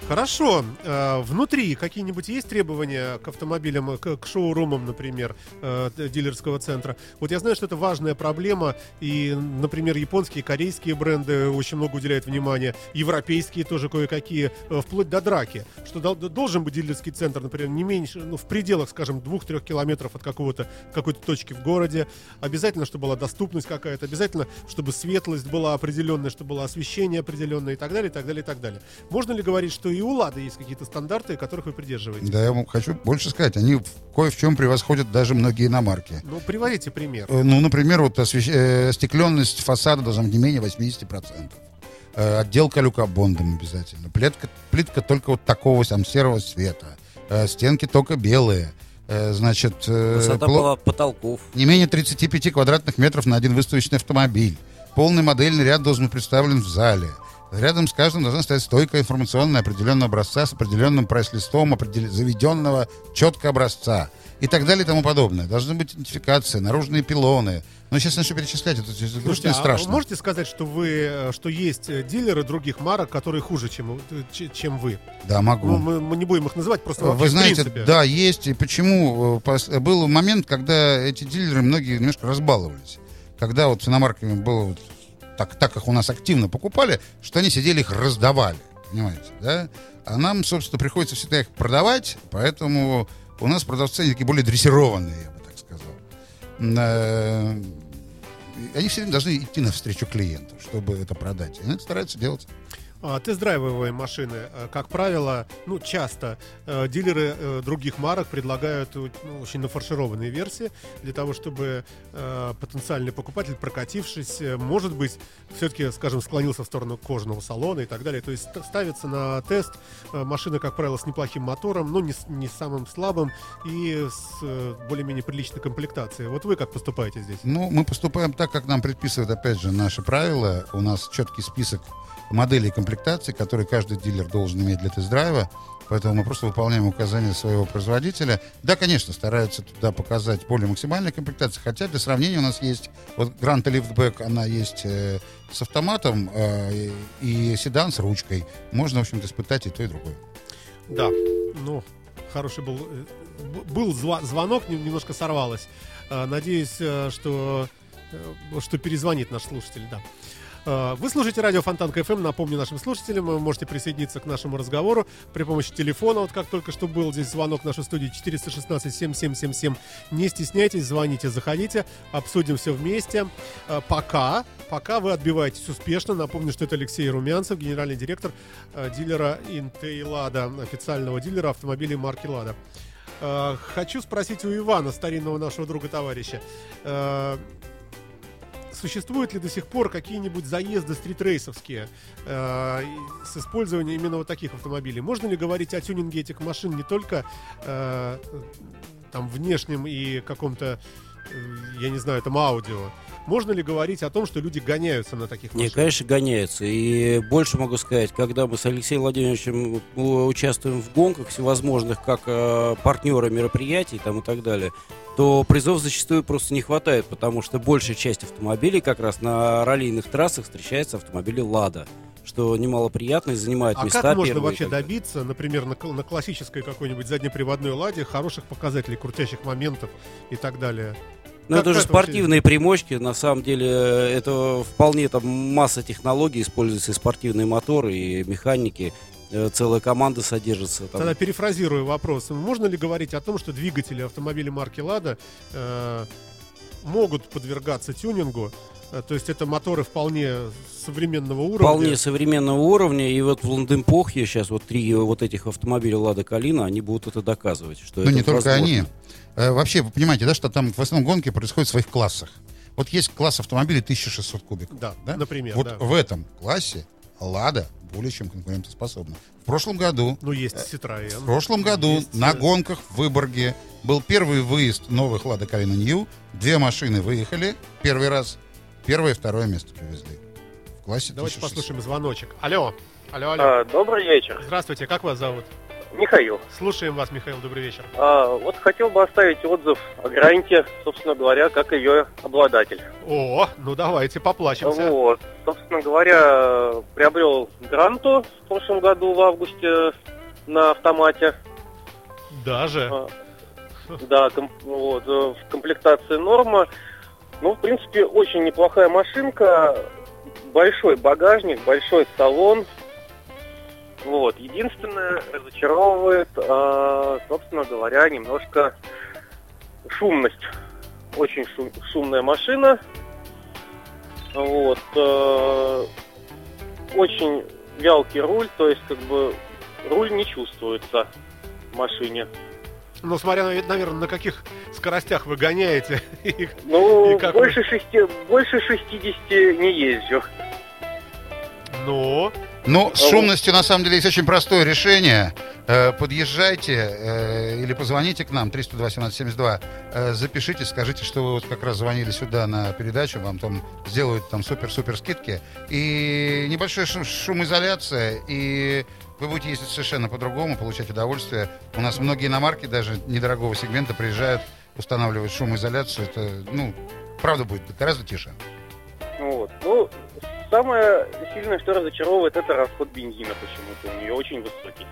Хорошо. Э, внутри какие-нибудь есть требования к автомобилям, к, шоурумам, например, э, дилерского центра? Вот я знаю, что это важная проблема, и, например, японские, корейские бренды очень много уделяют внимания, европейские тоже кое-какие, э, вплоть до драки. Что должен быть дилерский центр, например, не меньше, ну, в пределах, скажем, двух-трех километров от какого-то какой-то точки в городе. Обязательно, чтобы была доступность какая-то, обязательно, чтобы светлость была определенная, чтобы было освещение определенное и так далее, и так далее, и так далее. Можно ли говорить, что и у Лады есть какие-то стандарты, которых вы придерживаетесь. Да, я вам хочу больше сказать. Они кое в чем превосходят даже многие иномарки. Ну, приводите пример. Э, ну, например, вот освещ... э, остекленность фасада должна быть не менее 80%. Э, отделка люкобондом обязательно. Плитка, плитка только вот такого там серого цвета. Э, стенки только белые. Э, значит, э, Высота пло... потолков. Не менее 35 квадратных метров на один выставочный автомобиль. Полный модельный ряд должен быть представлен в зале Рядом с каждым должна стоять стойка информационная определенного образца с определенным прайс-листом определен... заведенного четко образца и так далее и тому подобное. Должна быть идентификация, наружные пилоны. Но сейчас начну перечислять, это грустно Слушайте, и а страшно. можете сказать, что вы, э, что есть э, дилеры других марок, которые хуже, чем, э, чем вы? Да, могу. Ну, мы, мы не будем их называть, просто вообще Вы в знаете, да, есть. И почему? Был момент, когда эти дилеры многие немножко разбаловались. Когда вот с иномарками было вот так, так как у нас активно покупали, что они сидели их раздавали. Понимаете, да? А нам, собственно, приходится всегда их продавать, поэтому у нас продавцы такие более дрессированные, я бы так сказал. Э, Они все время должны идти навстречу клиенту, чтобы это продать. И они стараются делать. А, Тест-драйвовые машины, э, как правило, ну, часто э, дилеры э, других марок предлагают ну, очень нафаршированные версии для того, чтобы потенциальный покупатель, прокатившись, может быть, все-таки, скажем, склонился в сторону кожаного салона и так далее. То есть ст- ставится на тест машина, как правило, с неплохим мотором, но не, не самым слабым и с более-менее приличной комплектацией. Вот вы как поступаете здесь? Ну, мы поступаем так, как нам предписывают, опять же, наши правила. У нас четкий список моделей комплектации, которые каждый дилер должен иметь для тест-драйва. Поэтому мы просто выполняем указания своего производителя. Да, конечно, стараются туда показать более максимальные комплектации. Хотя для сравнения у нас есть вот Grand Liftback, она есть э, с автоматом э, и седан с ручкой. Можно, в общем-то, испытать и то, и другое. Да, ну, хороший был, э, был звонок, нем- немножко сорвалось. Э, Надеюсь, э, что, что перезвонит наш слушатель, да. Э, Вы слушаете радио Фонтан КФМ. Напомню нашим слушателям, вы можете присоединиться к нашему разговору при помощи телефона. Вот как только что был здесь звонок в нашу студию 416-7777. Не стесняйтесь, звоните, заходите, обсудим все вместе. Э, Пока, пока вы отбиваетесь успешно. Напомню, что это Алексей Румянцев, генеральный директор э, дилера Интейлада, официального дилера автомобилей марки Лада. Хочу спросить у Ивана, старинного нашего друга-товарища, существуют ли до сих пор какие-нибудь заезды стритрейсовские э, с использованием именно вот таких автомобилей? Можно ли говорить о тюнинге этих машин не только э, там внешнем и каком-то, э, я не знаю, там аудио? Можно ли говорить о том, что люди гоняются на таких машинах? конечно, гоняются. И больше могу сказать, когда мы с Алексеем Владимировичем э, участвуем в гонках всевозможных, как э, партнеры мероприятий там, и так далее, то призов зачастую просто не хватает, потому что большая часть автомобилей как раз на раллийных трассах встречается автомобили «Лада», что немало приятно и занимает А места как можно вообще добиться, например, на, на классической какой-нибудь заднеприводной ладе хороших показателей, крутящих моментов и так далее? Ну, это же вообще? спортивные примочки. На самом деле, э, это вполне там масса технологий, используются и спортивные моторы, и механики. Э, Целая команда содержится. Там. Тогда перефразирую вопрос. Можно ли говорить о том, что двигатели автомобилей марки «Лада» э, могут подвергаться тюнингу? Э, То есть это моторы вполне современного уровня. Вполне современного уровня. И вот в Лонденпохе сейчас вот три вот этих автомобиля Лада Калина, они будут это доказывать. Что Но это не только возможно. они. Э, Вообще, вы понимаете, да, что там в основном гонки происходят в своих классах. Вот есть класс автомобилей 1600 кубиков. Да, да? например, Вот да. в этом классе Лада более чем конкурентоспособна. В прошлом году, Ну, есть Citroёn. в прошлом году Есть, на э, гонках в Выборге был первый выезд новых Лада Калина Нью. Две машины выехали первый раз. Первое и второе место привезли. В классе Давайте 1600. послушаем звоночек. Алло. Алло, алло. А, добрый вечер. Здравствуйте, как вас зовут? Михаил. Слушаем вас, Михаил, добрый вечер. А, вот хотел бы оставить отзыв о гранте, собственно говоря, как ее обладатель. О, ну давайте поплачемся. Вот. Собственно говоря, приобрел гранту в прошлом году в августе на автомате. Даже. А, Да, ком- вот, э, в комплектации норма. Ну, в принципе, очень неплохая машинка. Большой багажник, большой салон. Вот. Единственное, разочаровывает, а, собственно говоря, немножко шумность. Очень шу- шумная машина. Вот. э, Очень вялкий руль, то есть как бы руль не чувствуется в машине. Ну, смотря, наверное, на каких скоростях вы гоняете. [laughs] Ну, как больше, шести, больше 60 не езжу. Ну, Ну, с шумностью, на самом деле, есть очень простое решение. Э, подъезжайте э, или позвоните к нам 302-1772, э, запишите, скажите, что вы вот как раз звонили сюда на передачу, вам там сделают там супер-супер скидки. И небольшая шум- шумоизоляция, и вы будете ездить совершенно по-другому, получать удовольствие. У нас многие иномарки даже недорогого сегмента приезжают, устанавливают шумоизоляцию. Это, ну, правда будет гораздо тише. Вот. Ну, самое сильное, что разочаровывает, это расход бензина почему-то. У нее очень высокий.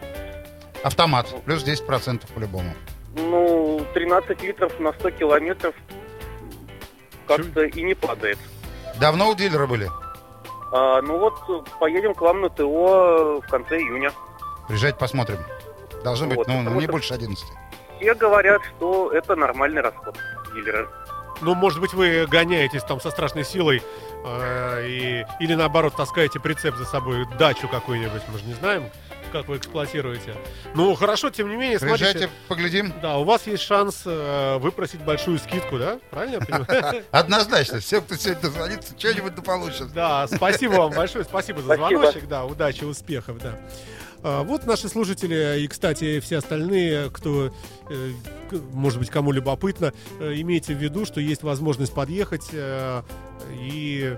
Автомат, плюс 10% по-любому. Ну, 13 литров на 100 километров как-то и не падает. Давно у дилера были? А, ну вот, поедем к вам на ТО в конце июня. Приезжайте, посмотрим. Должно быть, Вот, ну, ну, потому не больше 11. Все говорят, что это нормальный расход дилера. Ну, может быть, вы гоняетесь там со страшной силой э, и, или наоборот таскаете прицеп за собой, дачу какую-нибудь, мы же не знаем, как вы эксплуатируете. Ну, хорошо, тем не менее, смотрите. Приезжайте, поглядим. Да, у вас есть шанс э, выпросить большую скидку, да? Правильно я понимаю? [laughs] Однозначно, все, кто сегодня дозвонится, что-нибудь да получит. Да, спасибо вам большое, спасибо за звоночек, да, удачи, успехов, да. А, Вот наши слушатели и, кстати, все остальные, кто, э, может быть, кому любопытно, э, имейте в виду, что есть возможность подъехать э, и,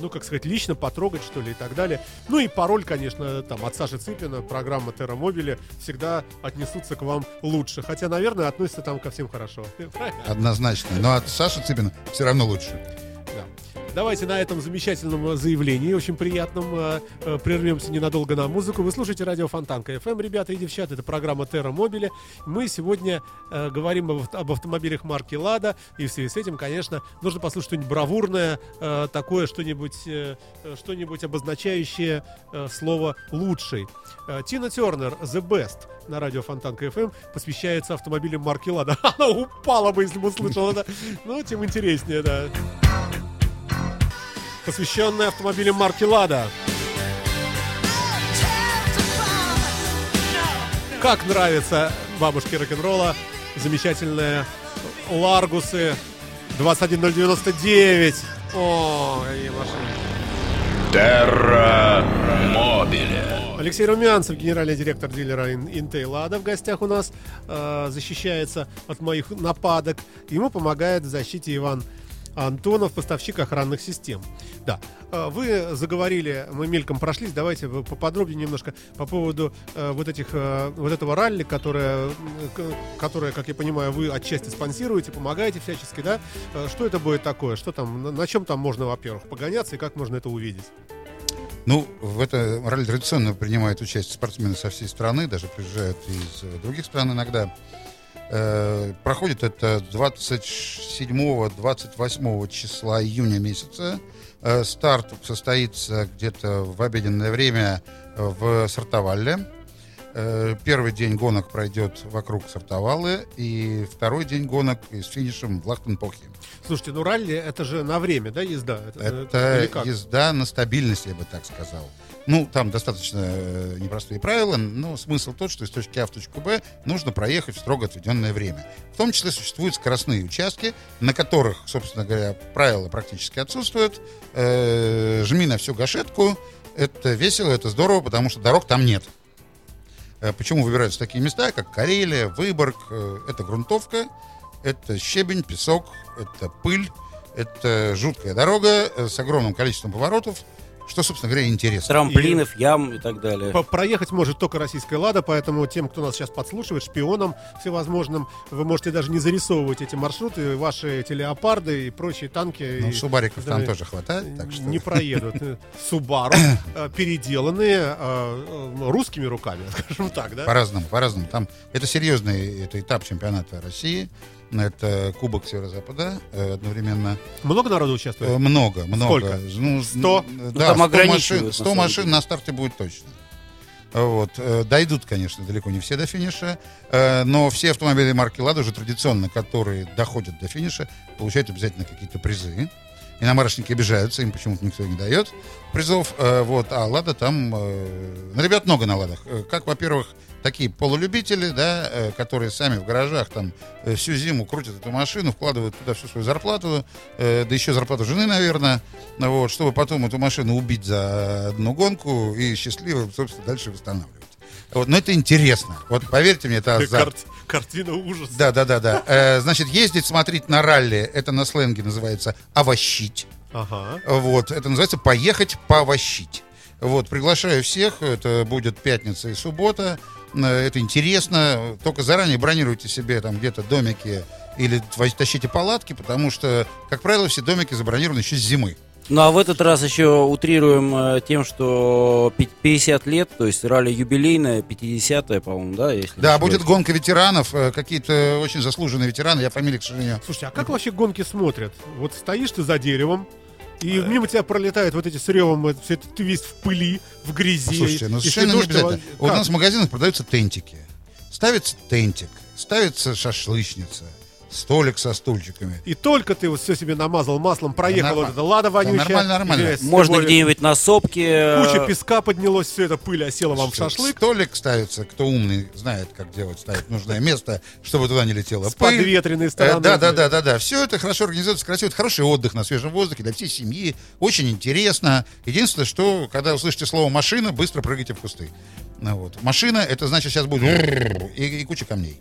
ну, как сказать, лично потрогать, что ли, и так далее. Ну и пароль, конечно, там, от Саши Цыпина, программа Mobile, всегда отнесутся к вам лучше. Хотя, наверное, относятся там ко всем хорошо. [laughs] Однозначно. Но от Саши Цыпина все равно лучше. Да. Давайте на этом замечательном э, заявлении, очень приятном, э, э, прервемся ненадолго на музыку. Вы слушаете радио Фонтанка FM, ребята и девчата. Это программа Терра Мобиле. Мы сегодня говорим об, авто- об автомобилях марки Лада. И в связи с этим, конечно, нужно послушать что-нибудь бравурное, такое что-нибудь, что-нибудь обозначающее слово лучший. Тина Тернер, The Best на радио Фонтанка FM посвящается автомобилям марки Лада. [laughs] Она упала бы, если бы услышала это. Ну, тем интереснее, да посвященная автомобилям марки Лада. Как нравится бабушке рок-н-ролла замечательные Ларгусы 21099. О, какие машины. Терра Мобиле. Алексей Румянцев, генеральный директор дилера Ин- Intel Лада в гостях у нас, э, защищается от моих нападок. Ему помогает в защите Иван Антонов, поставщик охранных систем. Да, э, вы заговорили, мы мельком прошлись, давайте поподробнее немножко по поводу э, вот этих, э, вот этого ралли, которое, к- которое, как я понимаю, вы отчасти спонсируете, помогаете всячески, да? Э, Что это будет такое? Что там, на, чем там можно, во-первых, погоняться и как можно это увидеть? Ну, в это ралли традиционно принимают участие спортсмены со всей страны, даже приезжают из э, других стран иногда. Э, Проходит это 27-28 числа июня месяца. Э, Старт состоится где-то в обеденное время в Сартовале. Э, Первый день гонок пройдет вокруг Сартовалы, и второй день гонок с финишем в Лахтенпохе. Слушайте, ну ралли это же на время, да, езда? Это как? езда на стабильность, я бы так сказал. Ну, там достаточно э, непростые правила, но смысл тот, что из точки А в точку Б нужно проехать в строго отведенное время. В том числе существуют скоростные участки, на которых, собственно говоря, правила практически отсутствуют. Э, жми на всю гашетку. Это весело, это здорово, потому что дорог там нет. Э, Почему выбираются такие места, как Карелия, Выборг? Это грунтовка, это щебень, песок, это пыль, это жуткая дорога с огромным количеством поворотов, что, собственно говоря, интересно. Трамплинов, ям и так далее. Проехать может только российская «Лада», поэтому тем, кто нас сейчас подслушивает, шпионам всевозможным, вы можете даже не зарисовывать эти маршруты, ваши эти леопарды и прочие танки. Ну, и- субариков там тоже хватает, так что... Не проедут. [laughs] Субару, э, переделанные э, э, русскими руками, [laughs] скажем так, да? По-разному, по-разному. Там это серьезный это этап чемпионата России. Это Кубок Северо-Запада э, одновременно. Много народу Э, участвует? Много, много. Сколько? Ну, Сто? н- Да, там 100 ограничивают, машин, на 100 самом машин на старте будет точно. Вот. э, Дойдут, конечно, далеко не все до финиша, э, но все автомобили марки «Лада» уже традиционно, которые доходят до финиша, получают обязательно какие-то призы. Иномарочники обижаются, им почему-то никто не дает призов. э, Вот. А «Лада» там... э, Ну, ребят много на «Ладах». Э, Как, во-первых, такие полулюбители, да, э, которые сами в гаражах там э, всю зиму крутят эту машину, вкладывают туда всю свою зарплату, э, да еще зарплату жены, наверное, вот, чтобы потом эту машину убить за одну гонку и счастливо, собственно, дальше восстанавливать. Вот, но это интересно. Вот поверьте мне, это азарт. Карт- Картина ужаса. Да, да, да, да. Э, значит, ездить, смотреть на ралли, это на сленге называется овощить. Ага. Вот, это называется поехать поовощить. Вот, приглашаю всех, это будет пятница и суббота. Э, Это интересно. Только заранее бронируйте себе там где-то домики или тащите палатки, потому что, как правило, все домики забронированы еще с зимы. Ну а в этот раз еще утрируем э, тем, что пи- 50 лет, то есть ралли юбилейное, 50-е, по-моему, да? Если Да, будет гонка ветеранов, э, какие-то очень заслуженные ветераны, я фамилии, к сожалению. Слушайте, а как вообще гонки смотрят? Вот стоишь ты за деревом, и Э. мимо тебя пролетают вот эти с ревом, все это ты весь в пыли, в грязи. Слушайте, ну совершенно не обязательно. Вот у как? нас в магазинах продаются тентики. Ставится тентик, ставится шашлычница, столик со стульчиками. И только ты вот все себе намазал маслом, проехал вот это лада вонючая. нормально, нормально. извиняюсь, Можно где-нибудь на сопке. Куча э, песка поднялось, все это пыль осела вам в шашлык. Столик ставится, кто умный, знает, как делать, ставить нужное место, чтобы туда не летело С пыль. подветренной Э, стороны. Да, да, да, да, да. Все это хорошо организуется, красиво. Это хороший отдых на свежем воздухе для всей семьи. Очень интересно. Единственное, что когда услышите слово машина, быстро прыгайте в кусты. Ну, вот. Машина, это значит, сейчас будет и, и куча камней.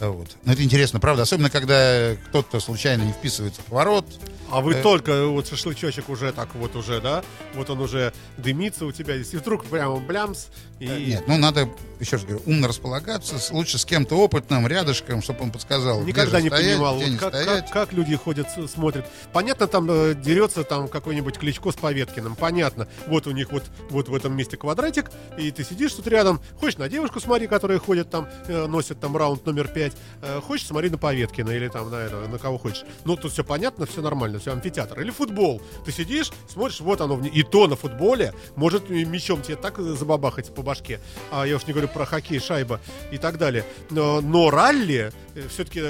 Вот. Но это интересно, правда? Особенно, когда кто-то случайно не вписывается в поворот. А вы Э. только вот шашлычочек уже так вот уже, да? Вот он уже дымится у тебя. Если вдруг прямо блямс и... Нет, ну надо, еще раз говорю, умно располагаться, лучше с кем-то опытным, рядышком, чтобы он подсказал, Никогда не стоять, понимал, вот не как, стоять. как, как люди ходят, смотрят. Понятно, там э, дерется там какой-нибудь Кличко с Поветкиным, понятно. Вот у них вот, вот в этом месте квадратик, и ты сидишь тут рядом, хочешь на девушку смотри, которая ходит там, э, носит там раунд номер пять, э, хочешь смотри на Поветкина или там на на кого хочешь. Ну, тут все понятно, все нормально, все амфитеатр. Или футбол. Ты сидишь, смотришь, вот оно, и то на футболе может мячом тебе так забабахать по башке. А я уж не говорю про хоккей, шайба и так далее. Но, но ралли все-таки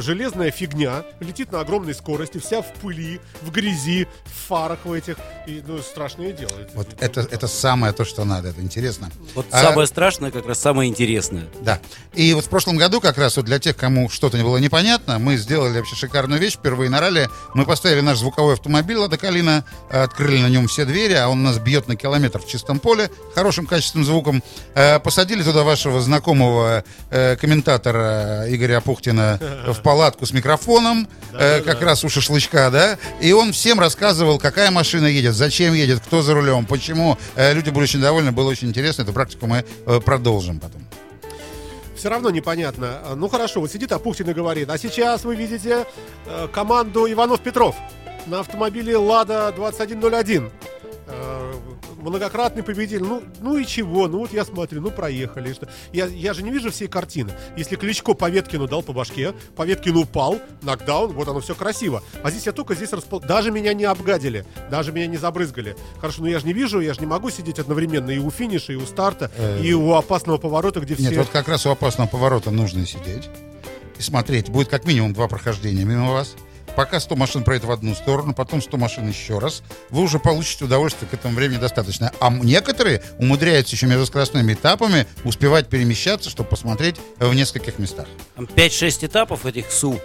железная фигня, летит на огромной скорости, вся в пыли, в грязи, в фарах в этих. И, ну, страшное дело. Вот это, это самое то, что надо, это интересно. Вот А- самое страшное, как раз самое интересное. Да. И вот в прошлом году, как раз вот для тех, кому что-то не было непонятно, мы сделали вообще шикарную вещь. Впервые на ралли мы поставили наш звуковой автомобиль «Лада Калина», открыли на нем все двери, а он нас бьет на километр в чистом поле, хорошим качественным звуком. Э, Посадили туда вашего знакомого э, комментатора Игоря Апухтина [laughs] в палатку с микрофоном, э, как раз у шашлычка, да, и он всем рассказывал, какая машина едет, зачем едет, кто за рулем, почему. Э, Люди были очень довольны, было очень интересно. Эту практику мы э, продолжим потом. Все равно непонятно. А, Ну хорошо, вот сидит Апухтин и говорит, а сейчас вы видите э, команду Иванов-Петров на автомобиле «Лада 2101». Э, многократный победитель. Ну, ну и чего? Ну вот я смотрю, ну проехали. Что? Я, я же не вижу всей картины. Если Кличко по Веткину дал по башке, по Веткину упал, нокдаун, вот оно все красиво. А здесь я только здесь распол... Даже меня не обгадили, даже меня не забрызгали. Хорошо, но я же не вижу, я же не могу сидеть одновременно и у финиша, и у старта, Э, и у опасного поворота, где все... Нет, вот как раз у опасного поворота нужно сидеть и смотреть. Будет как минимум два прохождения мимо вас. Пока 100 машин проедет в одну сторону, потом 100 машин еще раз. Вы уже получите удовольствие к этому времени достаточно. А некоторые умудряются еще между скоростными этапами успевать перемещаться, чтобы посмотреть в нескольких местах. Там 5-6 этапов этих СУ,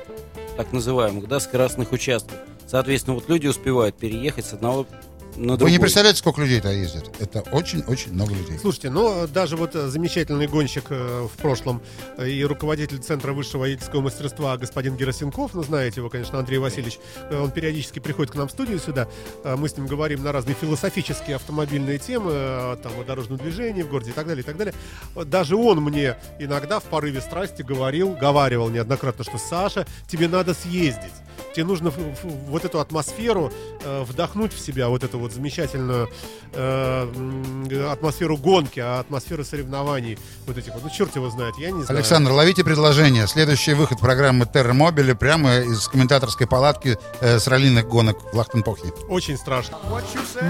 так называемых, да, скоростных участков. Соответственно, вот люди успевают переехать с одного на другой. Вы не представляете, сколько людей туда ездит. Это очень-очень много людей. Слушайте, ну даже вот э, замечательный гонщик э, в прошлом э, и руководитель Центра высшего водительского мастерства господин Герасенков, ну знаете его, конечно, Андрей Васильевич, э, он периодически приходит к нам в студию сюда, мы с ним говорим на разные философические автомобильные темы, там о дорожном движении в городе и так далее, и так далее. Даже он мне иногда в порыве страсти говорил, говаривал неоднократно, что Саша, тебе надо съездить. Тебе нужно в- в- вот эту атмосферу э, вдохнуть в себя, вот эту вот замечательную э, атмосферу гонки, а атмосферу соревнований. Вот этих вот, ну черт его знает, я не знаю. Александр, ловите предложение. Следующий выход программы Терра Мобили прямо из комментаторской палатки э, с раллиных гонок в Лахтенпохе. Очень страшно.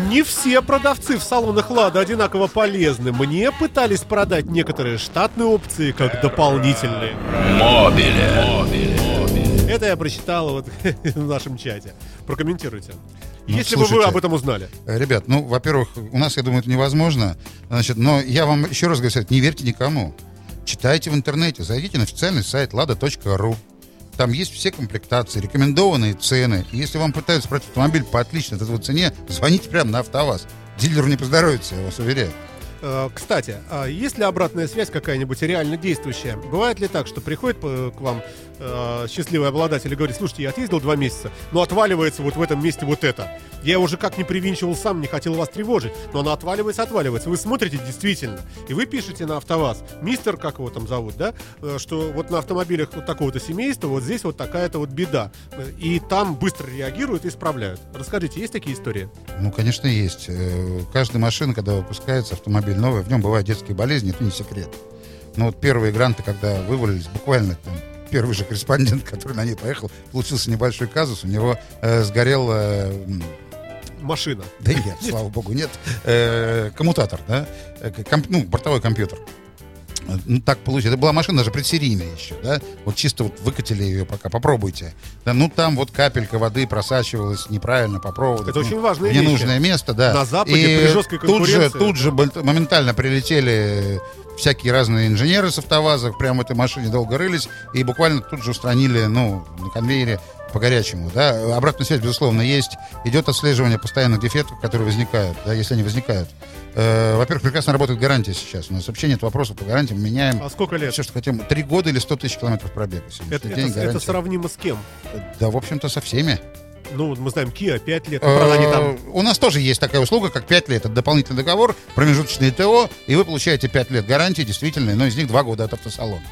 Не все продавцы в салонах Лада одинаково полезны. Мне пытались продать некоторые штатные опции как дополнительные. Это я прочитал вот [laughs] в нашем чате. Прокомментируйте. Ну, Если бы вы слушайте. об этом узнали. Э, Ребят, ну, во-первых, у нас, я думаю, это невозможно. Значит, но я вам еще раз говорю, не верьте никому. Читайте в интернете, зайдите на официальный сайт lada.ru. Там есть все комплектации, рекомендованные цены. И Если вам пытаются продать автомобиль по отличной от этого цене, звоните прямо на АвтоВАЗ. Дилеру не поздоровится, я вас уверяю. Э, Кстати, а есть ли обратная связь какая-нибудь реально действующая? Бывает ли так, что приходит э, к вам э, счастливый обладатель и говорит, слушайте, я отъездил два месяца, но отваливается вот в этом месте вот это. Я уже как не привинчивал сам, не хотел вас тревожить, но оно отваливается, отваливается. Вы смотрите действительно, и вы пишете на АвтоВАЗ, мистер, как его там зовут, да, э, что вот на автомобилях вот такого-то семейства вот здесь вот такая-то вот беда. И там быстро реагируют и исправляют. Расскажите, есть такие истории? Ну, конечно, есть. Э, Каждая машина, когда выпускается, автомобиль новый, в нем бывают детские болезни, это не секрет. Но вот первые гранты, когда вывалились, буквально там первый же корреспондент, который на ней поехал, получился небольшой казус, у него э, сгорел, э, Машина. да нет, слава богу, нет, э, коммутатор, да, Э, комп- ну, бортовой компьютер. Ну, так получилось. Это была машина даже предсерийная еще, да? Вот чисто вот выкатили ее пока, попробуйте. Да, ну, там вот капелька воды просачивалась неправильно по проводу. Это в очень не- важная в вещь. ненужное место, да. На Западе И при жесткой тут же, конкуренции, тут же да. бо- моментально прилетели всякие разные инженеры с автовазов, прямо в этой машине долго рылись, и буквально тут же устранили, ну, на конвейере по горячему, да. Обратная связь, безусловно, есть. Идет отслеживание постоянных дефектов, которые возникают, да, если они возникают. Э, во-первых, прекрасно работает гарантия сейчас. У нас вообще нет вопросов по гарантии, мы меняем А сколько лет? все, что хотим. Три года или 100 тысяч километров пробега. Это, день это- это сравнимо с кем? Да, в общем-то, со всеми. Ну, вот мы знаем, Kia 5 лет. Правда, они там Э, У нас тоже есть такая услуга, как 5 лет. Это дополнительный договор, промежуточное ТО, и вы получаете 5 лет гарантии, действительно, но из них 2 года от автосалона.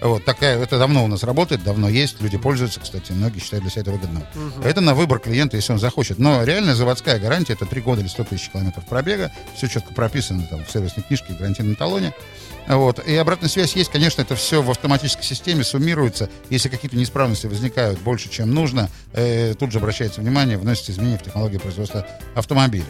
Вот такая, это давно у нас работает, давно есть, люди пользуются, кстати, многие считают для себя это выгодно. Это на выбор клиента, если он захочет. Но реальная заводская гарантия это 3 года или 100 тысяч километров пробега, все четко прописано там в сервисной книжке, в гарантийном талоне. Вот. И обратная связь есть, конечно, это все в автоматической системе суммируется. Если какие-то неисправности возникают больше, чем нужно, э, тут же обращается внимание, вносится изменения в технологию производства автомобиля.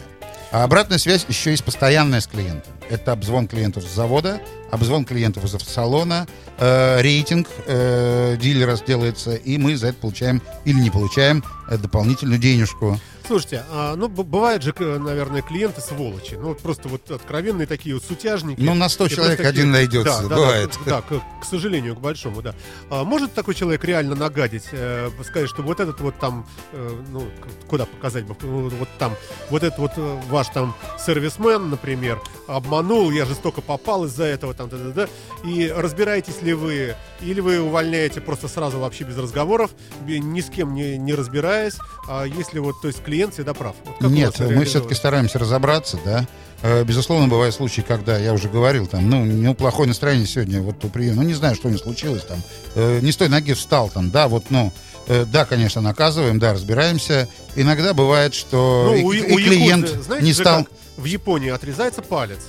А обратная связь еще есть постоянная с клиентом. Это обзвон клиентов с завода, обзвон клиентов из автосалона, э, рейтинг э, дилера делается, и мы за это получаем или не получаем э, дополнительную денежку. Слушайте, а, ну, бывают же, к- наверное, клиенты сволочи. Ну, вот просто вот откровенные такие вот сутяжники. Ну, на 100 И человек просто один найдется, да, да, бывает. Да, к, к сожалению, к большому, да. А может такой человек реально нагадить, э, сказать, что вот этот вот там, э, ну, куда показать бы, ну, вот там, вот этот вот э, ваш там сервисмен, например, обманул, я жестоко попал из-за этого, там, да, да, да. И разбираетесь ли вы, или вы увольняете просто сразу вообще без разговоров, ни с кем не, не разбираясь, а если вот, то есть клиент всегда прав. Вот у Нет, вас мы все-таки стараемся разобраться, да. Э, Безусловно, бывают случаи, когда, я уже говорил, там, ну, ну, плохое настроение сегодня, вот у приема, ну, не знаю, что у него случилось, там, э, не с той ноги встал, там, да, вот, ну, э, да, конечно, наказываем, да, разбираемся. Иногда бывает, что Ну, и, у, и у клиент якудзы, знаете не стал... В Японии отрезается палец.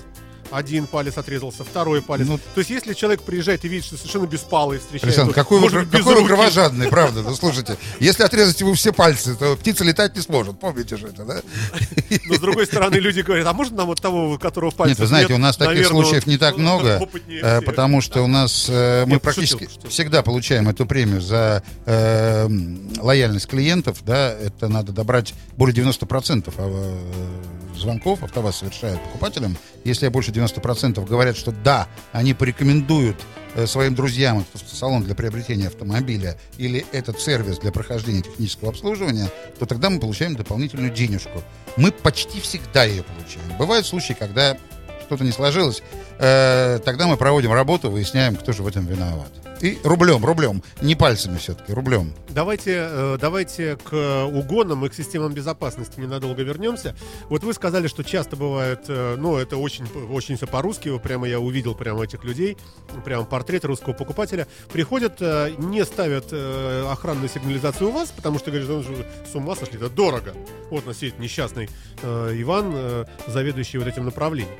Один палец отрезался, второй палец. Ну, То есть, если человек приезжает и видит, что совершенно беспалый встречает, Александр, то, какой, вы, может без какой вы кровожадный, правда, ну, слушайте, если отрезать ему все пальцы, то птица летать не сможет, помните же это, да? Но с другой стороны, люди говорят, а можно нам вот того, у которого пальцев Нет, вы знаете, у нас таких случаев не так много, опытнее э, потому что у нас э, мы практически всегда получаем эту премию за э, лояльность клиентов, да, это надо добрать более 90% а, э, звонков АвтоВАЗ совершает покупателям. Если больше 90% говорят, что да, они порекомендуют э, своим друзьям этот автосалон для приобретения автомобиля или этот сервис для прохождения технического обслуживания, то тогда мы получаем дополнительную денежку. Мы почти всегда ее получаем. Бывают случаи, когда что-то не сложилось, э, тогда мы проводим работу, выясняем, кто же в этом виноват. И рублем, рублем, не пальцами все-таки, рублем. Давайте, э, давайте к угонам и к системам безопасности ненадолго вернемся. Вот вы сказали, что часто бывает, э, ну, это очень, очень все по-русски, прямо я увидел прямо этих людей, прямо портрет русского покупателя. Приходят, э, не ставят охранную сигнализацию у вас, потому что говорят, «Ну, же с ума сошли, это дорого. Вот у нас сидит несчастный Иван, заведующий вот этим направлением,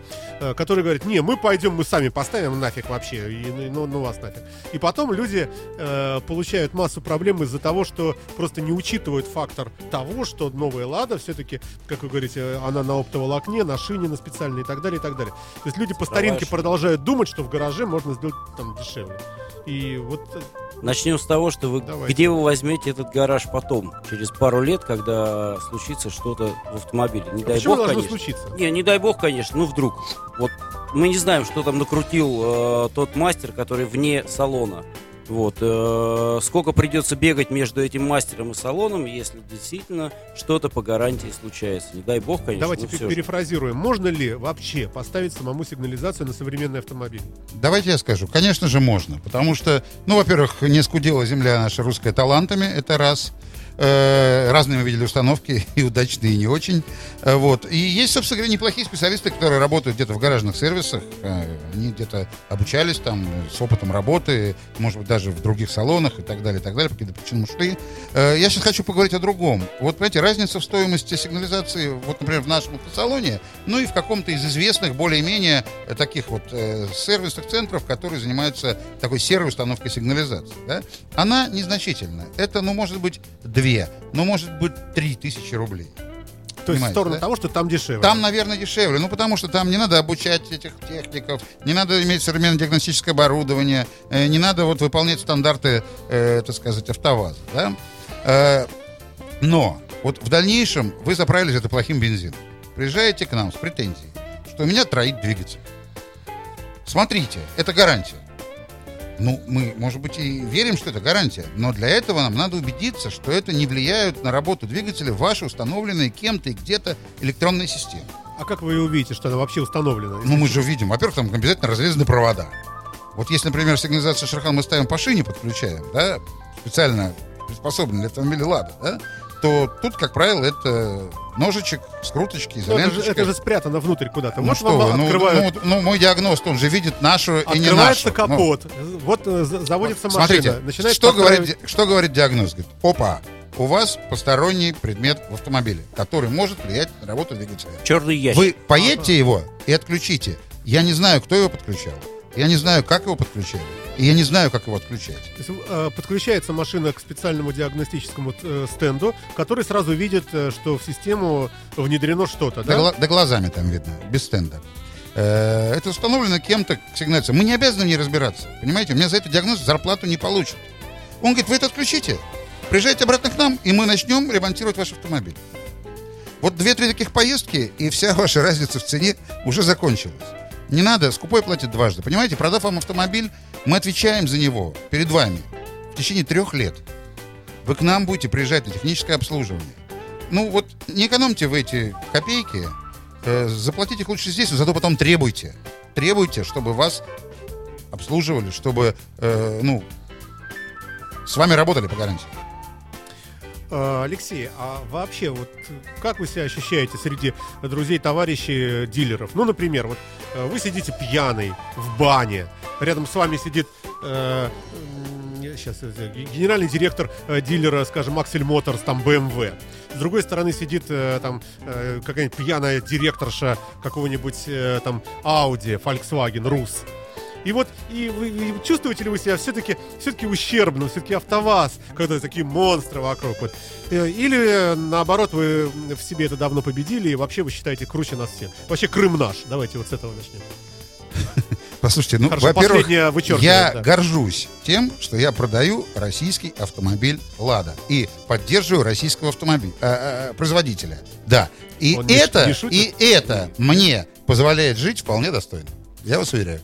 который говорит, не, мы пойдем, мы сами поставим нафиг вообще, и, ну, ну вас нафиг. И потом люди э, получают массу проблем из-за того, что просто не учитывают фактор того, что новая Лада все-таки, как вы говорите, она на оптоволокне, на шине, на специальной и так далее, и так далее. То есть люди по старинке Давай. продолжают думать, что в гараже можно сделать там дешевле. И вот э, Начнем с того, что вы Давайте. где вы возьмете этот гараж потом, через пару лет, когда случится что-то в автомобиле. Не дай почему бог, конечно. случиться? Не, не дай бог, конечно, ну вдруг. Вот мы не знаем, что там накрутил э, тот мастер, который вне салона. Вот. э, Сколько придется бегать между этим мастером и салоном, если действительно что-то по гарантии случается. Не дай бог, конечно. Давайте пе- всё же. перефразируем. Можно ли вообще поставить самому сигнализацию на современный автомобиль? Давайте я скажу. Конечно же, можно. Потому что, ну, во-первых, не скудела земля наша русская талантами, это раз. Э, разные мы видели установки, [laughs] и удачные, и не очень. Э, вот. И есть, собственно говоря, неплохие специалисты, которые работают где-то в гаражных сервисах. Э, они где-то обучались там с опытом работы, может быть, даже в других салонах и так далее, и так далее, причинам ушли. Э, я сейчас хочу поговорить о другом. Вот, понимаете, разница в стоимости сигнализации, вот, например, в нашем автосалоне, ну и в каком-то из известных более-менее таких вот сервисных центров, которые занимаются такой серой установкой сигнализации. Да? Она незначительна. Это, ну, может быть, две, ну, может быть, три тысячи рублей. То есть в сторону да? того, что там дешевле. Там, наверное, дешевле. Ну, потому что там не надо обучать этих техников, не надо иметь современное диагностическое оборудование, э, не надо вот выполнять стандарты, э, так сказать, автоваза. Да? Э, но вот в дальнейшем вы заправились это плохим бензином. Приезжаете к нам с претензией, что у меня троит двигатель. Смотрите, это гарантия. Ну, мы, может быть, и верим, что это гарантия, но для этого нам надо убедиться, что это не влияет на работу двигателя в ваши установленные кем-то и где-то электронные системы. А как вы увидите, что она вообще установлена? Ну, мы же видим, во-первых, там обязательно разрезаны провода. Вот если, например, сигнализацию Шерхан мы ставим по шине, подключаем, да, специально приспособленный для автомобиля «Лада», да, то тут, как правило, это ножичек, скруточки, Ну, это, же, изоленточка. это же спрятано внутрь куда-то. Ну вот что вам вы, ну, открывают, ну, ну, мой диагност, он же видит нашу и не открывается нашу. Ну, капот. Вот э, за- заводится машина. Смотрите, что, говорит, подстраивать- ди- что говорит диагноз? Говорит, опа, у вас посторонний предмет в автомобиле, который может влиять на работу двигателя. Черный ящик. Вы поедьте его и отключите. Я не знаю, кто его подключал. Я не знаю, как его подключали. И я не знаю, как его отключать. То есть, э, подключается машина к специальному диагностическому э, стенду, который сразу видит, э, что в систему внедрено что-то. Да, Да? гла- да глазами там видно, без стенда. Э, Это установлено кем-то сигнация. Мы не обязаны в ней разбираться. Понимаете, у меня за это диагноз зарплату не получат. Он говорит, вы это отключите. Приезжайте обратно к нам, и мы начнем ремонтировать ваш автомобиль. Вот две-три таких поездки, и вся ваша разница в цене уже закончилась. Не надо, скупой платит дважды. Понимаете, продав вам автомобиль, мы отвечаем за него перед вами в течение трех лет. Вы к нам будете приезжать на техническое обслуживание. Ну вот не экономьте вы эти копейки, э, заплатите их лучше здесь, но зато потом требуйте. Требуйте, чтобы вас обслуживали, чтобы, э, ну, с вами работали по гарантии. Э, Алексей, а вообще, вот как вы себя ощущаете среди друзей, товарищей, дилеров? Ну, например, вот вы сидите пьяный в бане, рядом с вами сидит э, сейчас генеральный директор э, дилера, скажем, Аксель Моторс, там BMW. С другой стороны сидит э, там э, какая-нибудь пьяная директорша какого-нибудь э, там Audi, Volkswagen, Рус. И вот, и вы, и чувствуете ли вы себя все-таки все-таки ущербным, все-таки автоваз, когда такие монстры вокруг? Вот. Э, Или, э, наоборот, вы в себе это давно победили, и вообще вы считаете круче нас всех? Вообще Крым наш. Давайте вот с этого начнем. [laughs] Послушайте, ну, во-первых, я да. горжусь тем, что я продаю российский автомобиль «Лада» и поддерживаю российского автомобиля, э, э, производителя. Да. И Он не это, не шутит? и это мне позволяет жить вполне достойно. Я вас уверяю.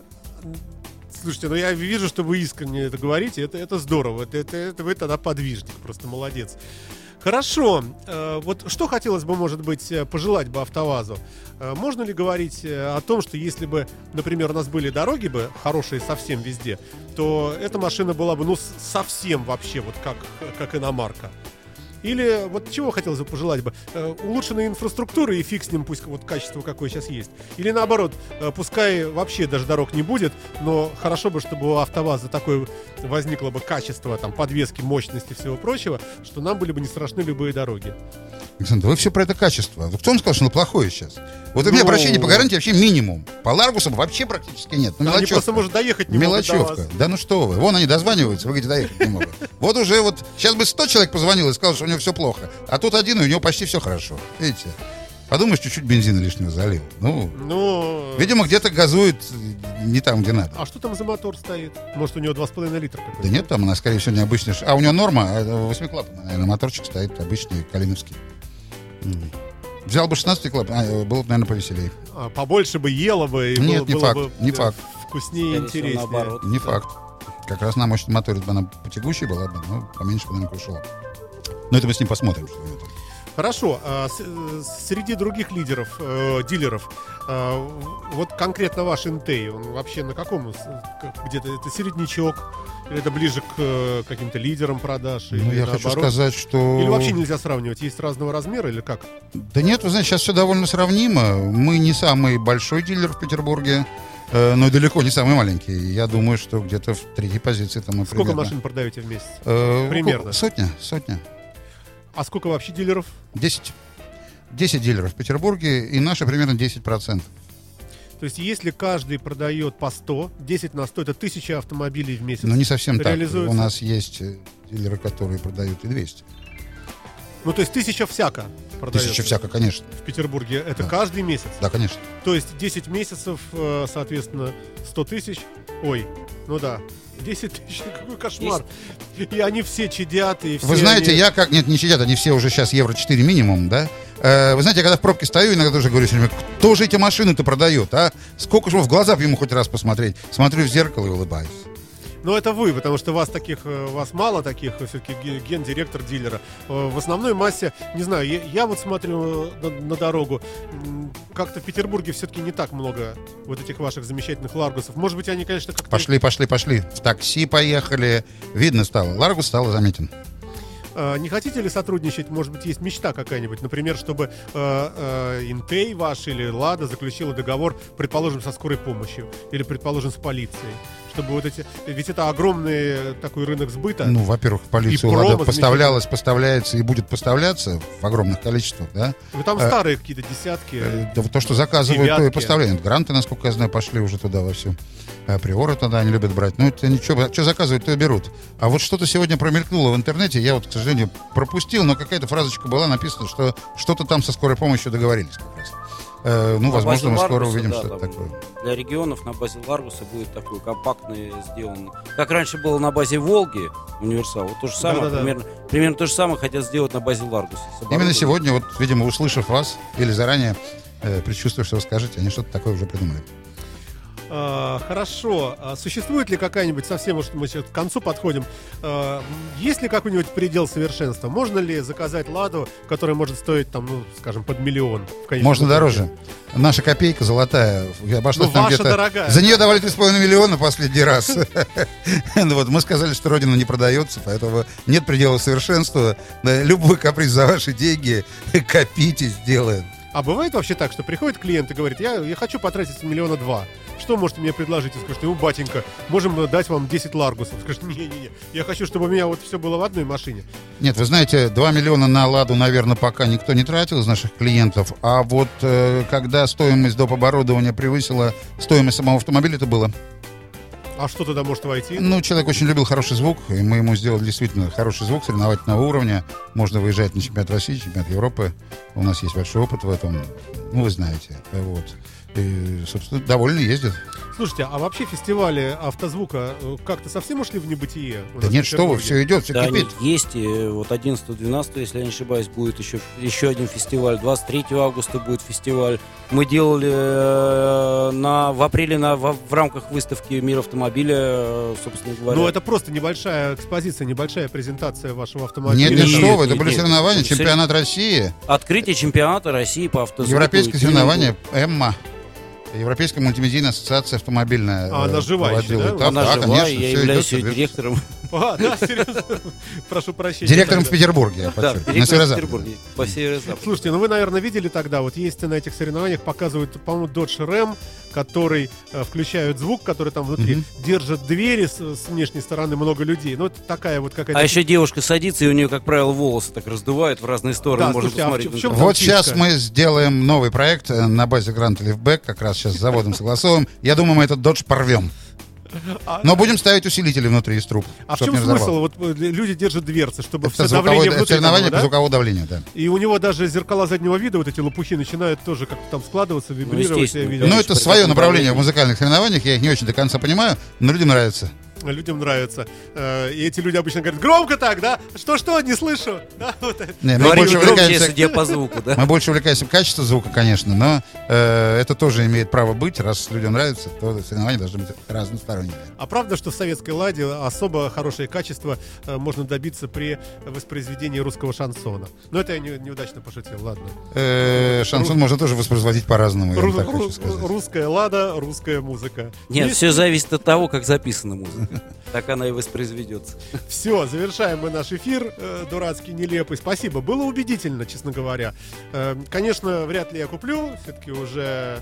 Слушайте, ну я вижу, что вы искренне это говорите, это, это здорово, это, это, это вы тогда подвижник, просто молодец. Хорошо, э, вот что хотелось бы, может быть, э, пожелать бы АвтоВАЗу? Э, можно ли говорить о том, что если бы, например, у нас были дороги бы хорошие совсем везде, то эта машина была бы, ну, совсем вообще вот как, как иномарка? Или вот чего хотелось бы пожелать бы? Э, улучшенной инфраструктуры и фиг с ним, пусть вот качество какое сейчас есть. Или наоборот, э, пускай вообще даже дорог не будет, но хорошо бы, чтобы у АвтоВАЗа такое возникло бы качество, там, подвески, мощности и всего прочего, что нам были бы не страшны любые дороги. Александр, вы все про это качество. Кто вам сказал, что оно плохое сейчас? Вот у меня Ну. обращение по гарантии вообще минимум. По Ларгусам вообще практически нет. Ну, Они просто, может, доехать не Мелочевка. Да ну что вы. Вон они дозваниваются, вы говорите, доехать не могут. Вот уже вот, сейчас бы 100 человек позвонил и сказал, что у него все плохо. А тут один, и у него почти все хорошо. Видите? Подумаешь, чуть-чуть бензина лишнего залил. Ну, Ну, видимо, где-то газует не там, где надо. а что там за мотор стоит? Может, у него 2,5 литра какой-то? Да нет, там она, скорее всего, необычная. А у него норма, а, восьмиклапанный, наверное, моторчик стоит обычный, калиновский. Взял бы 16 клапан, а, было бы, наверное, повеселее. А, побольше бы ела бы, и Нет, было, не было факт, бы не э, факт. вкуснее и интереснее. наоборот. Не Да. факт. Как раз на мощном моторе бы она потягущей была бы, но поменьше бы, наверное, ушло. Но это мы с ним посмотрим, что там. Хорошо, а с- э, среди других лидеров, э, дилеров, э, вот конкретно ваш Интей, он вообще на каком, как- где-то это середнячок, или это ближе к э, каким-то лидерам продаж, Ну, я хочу наоборот? сказать, что... Или вообще нельзя сравнивать, есть разного размера или как? Да нет, вы знаете, сейчас все довольно сравнимо. Мы не самый большой дилер в Петербурге, э, но и далеко не самый маленький. Я думаю, что где-то в третьей позиции там мы Сколько примерно. машин продаете в месяц? Э, примерно? Сотня, сотня. А сколько вообще дилеров? Десять. Десять дилеров в Петербурге, и наши примерно 10%. То есть если каждый продает по 100, 10 на 100 это 1000 автомобилей в месяц. Но не совсем так. У нас есть э, дилеры, которые продают и 200. Ну то есть 1000 всяко продается Тысяча всяко, конечно. в Петербурге. Это Да. каждый месяц. Да, конечно. То есть 10 месяцев, э, соответственно, 100 тысяч. Ой, ну да. 10 тысяч, [laughs] какой кошмар. И они все чадят, и все Вы знаете, они- я как... Нет, не сидят, они все уже сейчас евро 4 минимум, да? Э, вы знаете, я когда в пробке стою, иногда тоже говорю, время, кто же эти машины-то продает, а? Сколько же в глаза ему хоть раз посмотреть? Смотрю в зеркало и улыбаюсь. Ну, это вы, потому что вас таких, э, вас мало таких, все-таки гендиректор дилера. Э, В основной массе, не знаю, я, я вот смотрю э, на, на дорогу, как-то в Петербурге все-таки не так много вот этих ваших замечательных ларгусов. Может быть, они, конечно, как-то... Пошли, пошли, пошли. В такси поехали. Видно стало. Ларгус стал заметен. Э, Не хотите ли сотрудничать? Может быть, есть мечта какая-нибудь? Например, чтобы э, э, Интей ваш или Лада заключила договор, предположим, со скорой помощью или, предположим, с полицией. Чтобы вот эти... Ведь это огромный такой рынок сбыта. Ну, во-первых, полицию Лада поставлялась, поставляется и будет поставляться в огромных количествах, да? Ну, там э, старые какие-то десятки. Э, Да то, что заказывают, то и Девятки. поставляют. Гранты, насколько я знаю, пошли уже туда во всю. А Приоры туда они любят брать. Ну, это ничего, что заказывают, то и берут. А вот что-то сегодня промелькнуло в интернете, я вот, к сожалению, пропустил, но какая-то фразочка была написана, что что-то там со скорой помощью договорились как раз. Э, ну, На возможно, мы скоро Ларгуса, увидим да, что-то такое. Для регионов на базе Ларгуса будет такой компактный сделан. Как раньше было на базе Волги универсал. Вот то же самое, Да-да-да. примерно, примерно то же самое хотят сделать на базе Ларгуса. Именно сегодня, вот, видимо, услышав вас или заранее, э, предчувствуя, что вы скажете, они что-то такое уже придумали. А, хорошо. А существует ли какая-нибудь, совсем уж мы сейчас к концу подходим, а, есть ли какой-нибудь предел совершенства? Можно ли заказать Ладу, которая может стоить, там, ну, скажем, под миллион? Можно итоге? дороже. Наша копейка золотая. Обошлось Ну, нам ваша дорогая. За нее давали 3,5 миллиона последний раз. [laughs] Ну вот, мы сказали, что Родина не продается, поэтому нет предела совершенства. Любой каприз за ваши деньги [laughs] копите, сделаем. А бывает вообще так, что приходит клиент и говорит, я, я хочу потратить миллиона два. Что можете мне предложить? И скажете, ну, батенька, можем дать вам 10 ларгусов. Скажете, не-не-не, я хочу, чтобы у меня вот все было в одной машине. Нет, вы знаете, 2 миллиона на «Ладу», наверное, пока никто не тратил из наших клиентов. А вот э, когда стоимость доп. оборудования превысила стоимость самого автомобиля, это было. А что туда может войти? Ну, человек очень любил хороший звук, и мы ему сделали действительно хороший звук соревновательного уровня. Можно выезжать на чемпионат России, чемпионат Европы. У нас есть большой опыт в этом. Ну, вы знаете. Вот. И, собственно, довольно ездят. Слушайте, а вообще фестивали автозвука э, как-то совсем ушли в небытие? Да нет, что вы, все идет, все Да, кипит. есть. И вот 11-12, если я не ошибаюсь, будет еще, еще один фестиваль. 23 августа будет фестиваль. Мы делали э, на, в апреле на, в, в рамках выставки «Мир автомобиля», э, собственно говоря. Ну, это просто небольшая экспозиция, небольшая презентация вашего автомобиля. Нет, нет, Нет, что вы, это нет, были нет. соревнования, Сорев- чемпионат России, Открытие чемпионата России по автозвуку. Европейское соревнование, ЭММА. Европейская мультимедийная ассоциация автомобильная. А, она э, еще, проводила да? этап. Она Да, жива, конечно, я являюсь идет, ее директором. [laughs] А, да, серьезно. Прошу прощения. Директором в. Петербурге, я Да, на северо-западе. Петербурге, по северо-западу. Слушайте, ну вы, наверное, видели тогда, вот есть на этих соревнованиях, показывают, по-моему, Dodge Ram, который э, включают звук, который там внутри, держит двери с, с внешней стороны, много людей. Ну, это такая вот какая-то... А еще девушка садится, и у нее, как правило, волосы так раздувают в разные стороны. Да, Можно слушайте, а в в Вот сейчас мы сделаем новый проект э, на базе Гранта Лифбэк, как раз сейчас с заводом согласовываем. Я думаю, мы этот додж порвем. А- Но будем ставить усилители внутри из труб, А в чем смысл? Вот э, люди держат дверцы, чтобы Это все давление внутри соревнование по да? звуковому давлению, да. И у него даже зеркала заднего вида, вот эти лопухи, начинают тоже как-то там складываться, вибрировать. я естественно, видел. Ну, это свое направление в музыкальных соревнованиях, я их не очень до конца понимаю, но людям нравится. Людям нравится. Э, И эти люди обычно говорят, громко так, да? Что-что, не слышу. [laughs] Да, вот. Не, мы больше увлекаемся- судя по звуку, да? Мы больше увлекаемся качеством звука, конечно, но э, это тоже имеет право быть. Раз людям нравится, то соревнования должны быть разносторонними. А правда, что в советской ладе особо хорошее качество э, можно добиться при воспроизведении русского шансона? Но это я не- неудачно пошутил, ладно. Э, шансон можно тоже воспроизводить по-разному, Ру- ру- русская лада, русская музыка. Нет, все зависит от того, как записана музыка. Так она и воспроизведется. Все, завершаем мы наш эфир э, дурацкий, нелепый. Спасибо, было убедительно, честно говоря. Э, конечно, вряд ли я куплю, все-таки уже...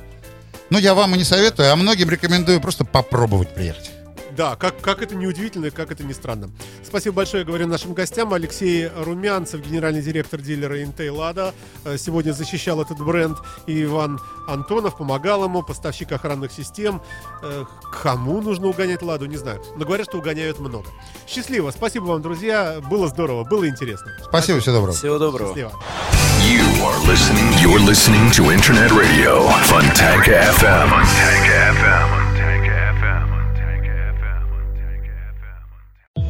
Ну, я вам и не советую, а многим рекомендую просто попробовать приехать. Да, как, как это не удивительно, и как это не странно. Спасибо большое, говорю нашим гостям. Алексей Румянцев, генеральный директор дилера Intel Lada, э, сегодня защищал этот бренд. И Иван Антонов помогал ему, поставщик охранных систем. Э, Кому нужно угонять Ладу, не знаю. Но говорят, что угоняют много. Счастливо. Спасибо вам, друзья. Было здорово, было интересно. Спасибо, всего доброго. Всего доброго. Счастливо. You are listening. You're listening to Internet Radio Fontanka FM. Fontanka FM.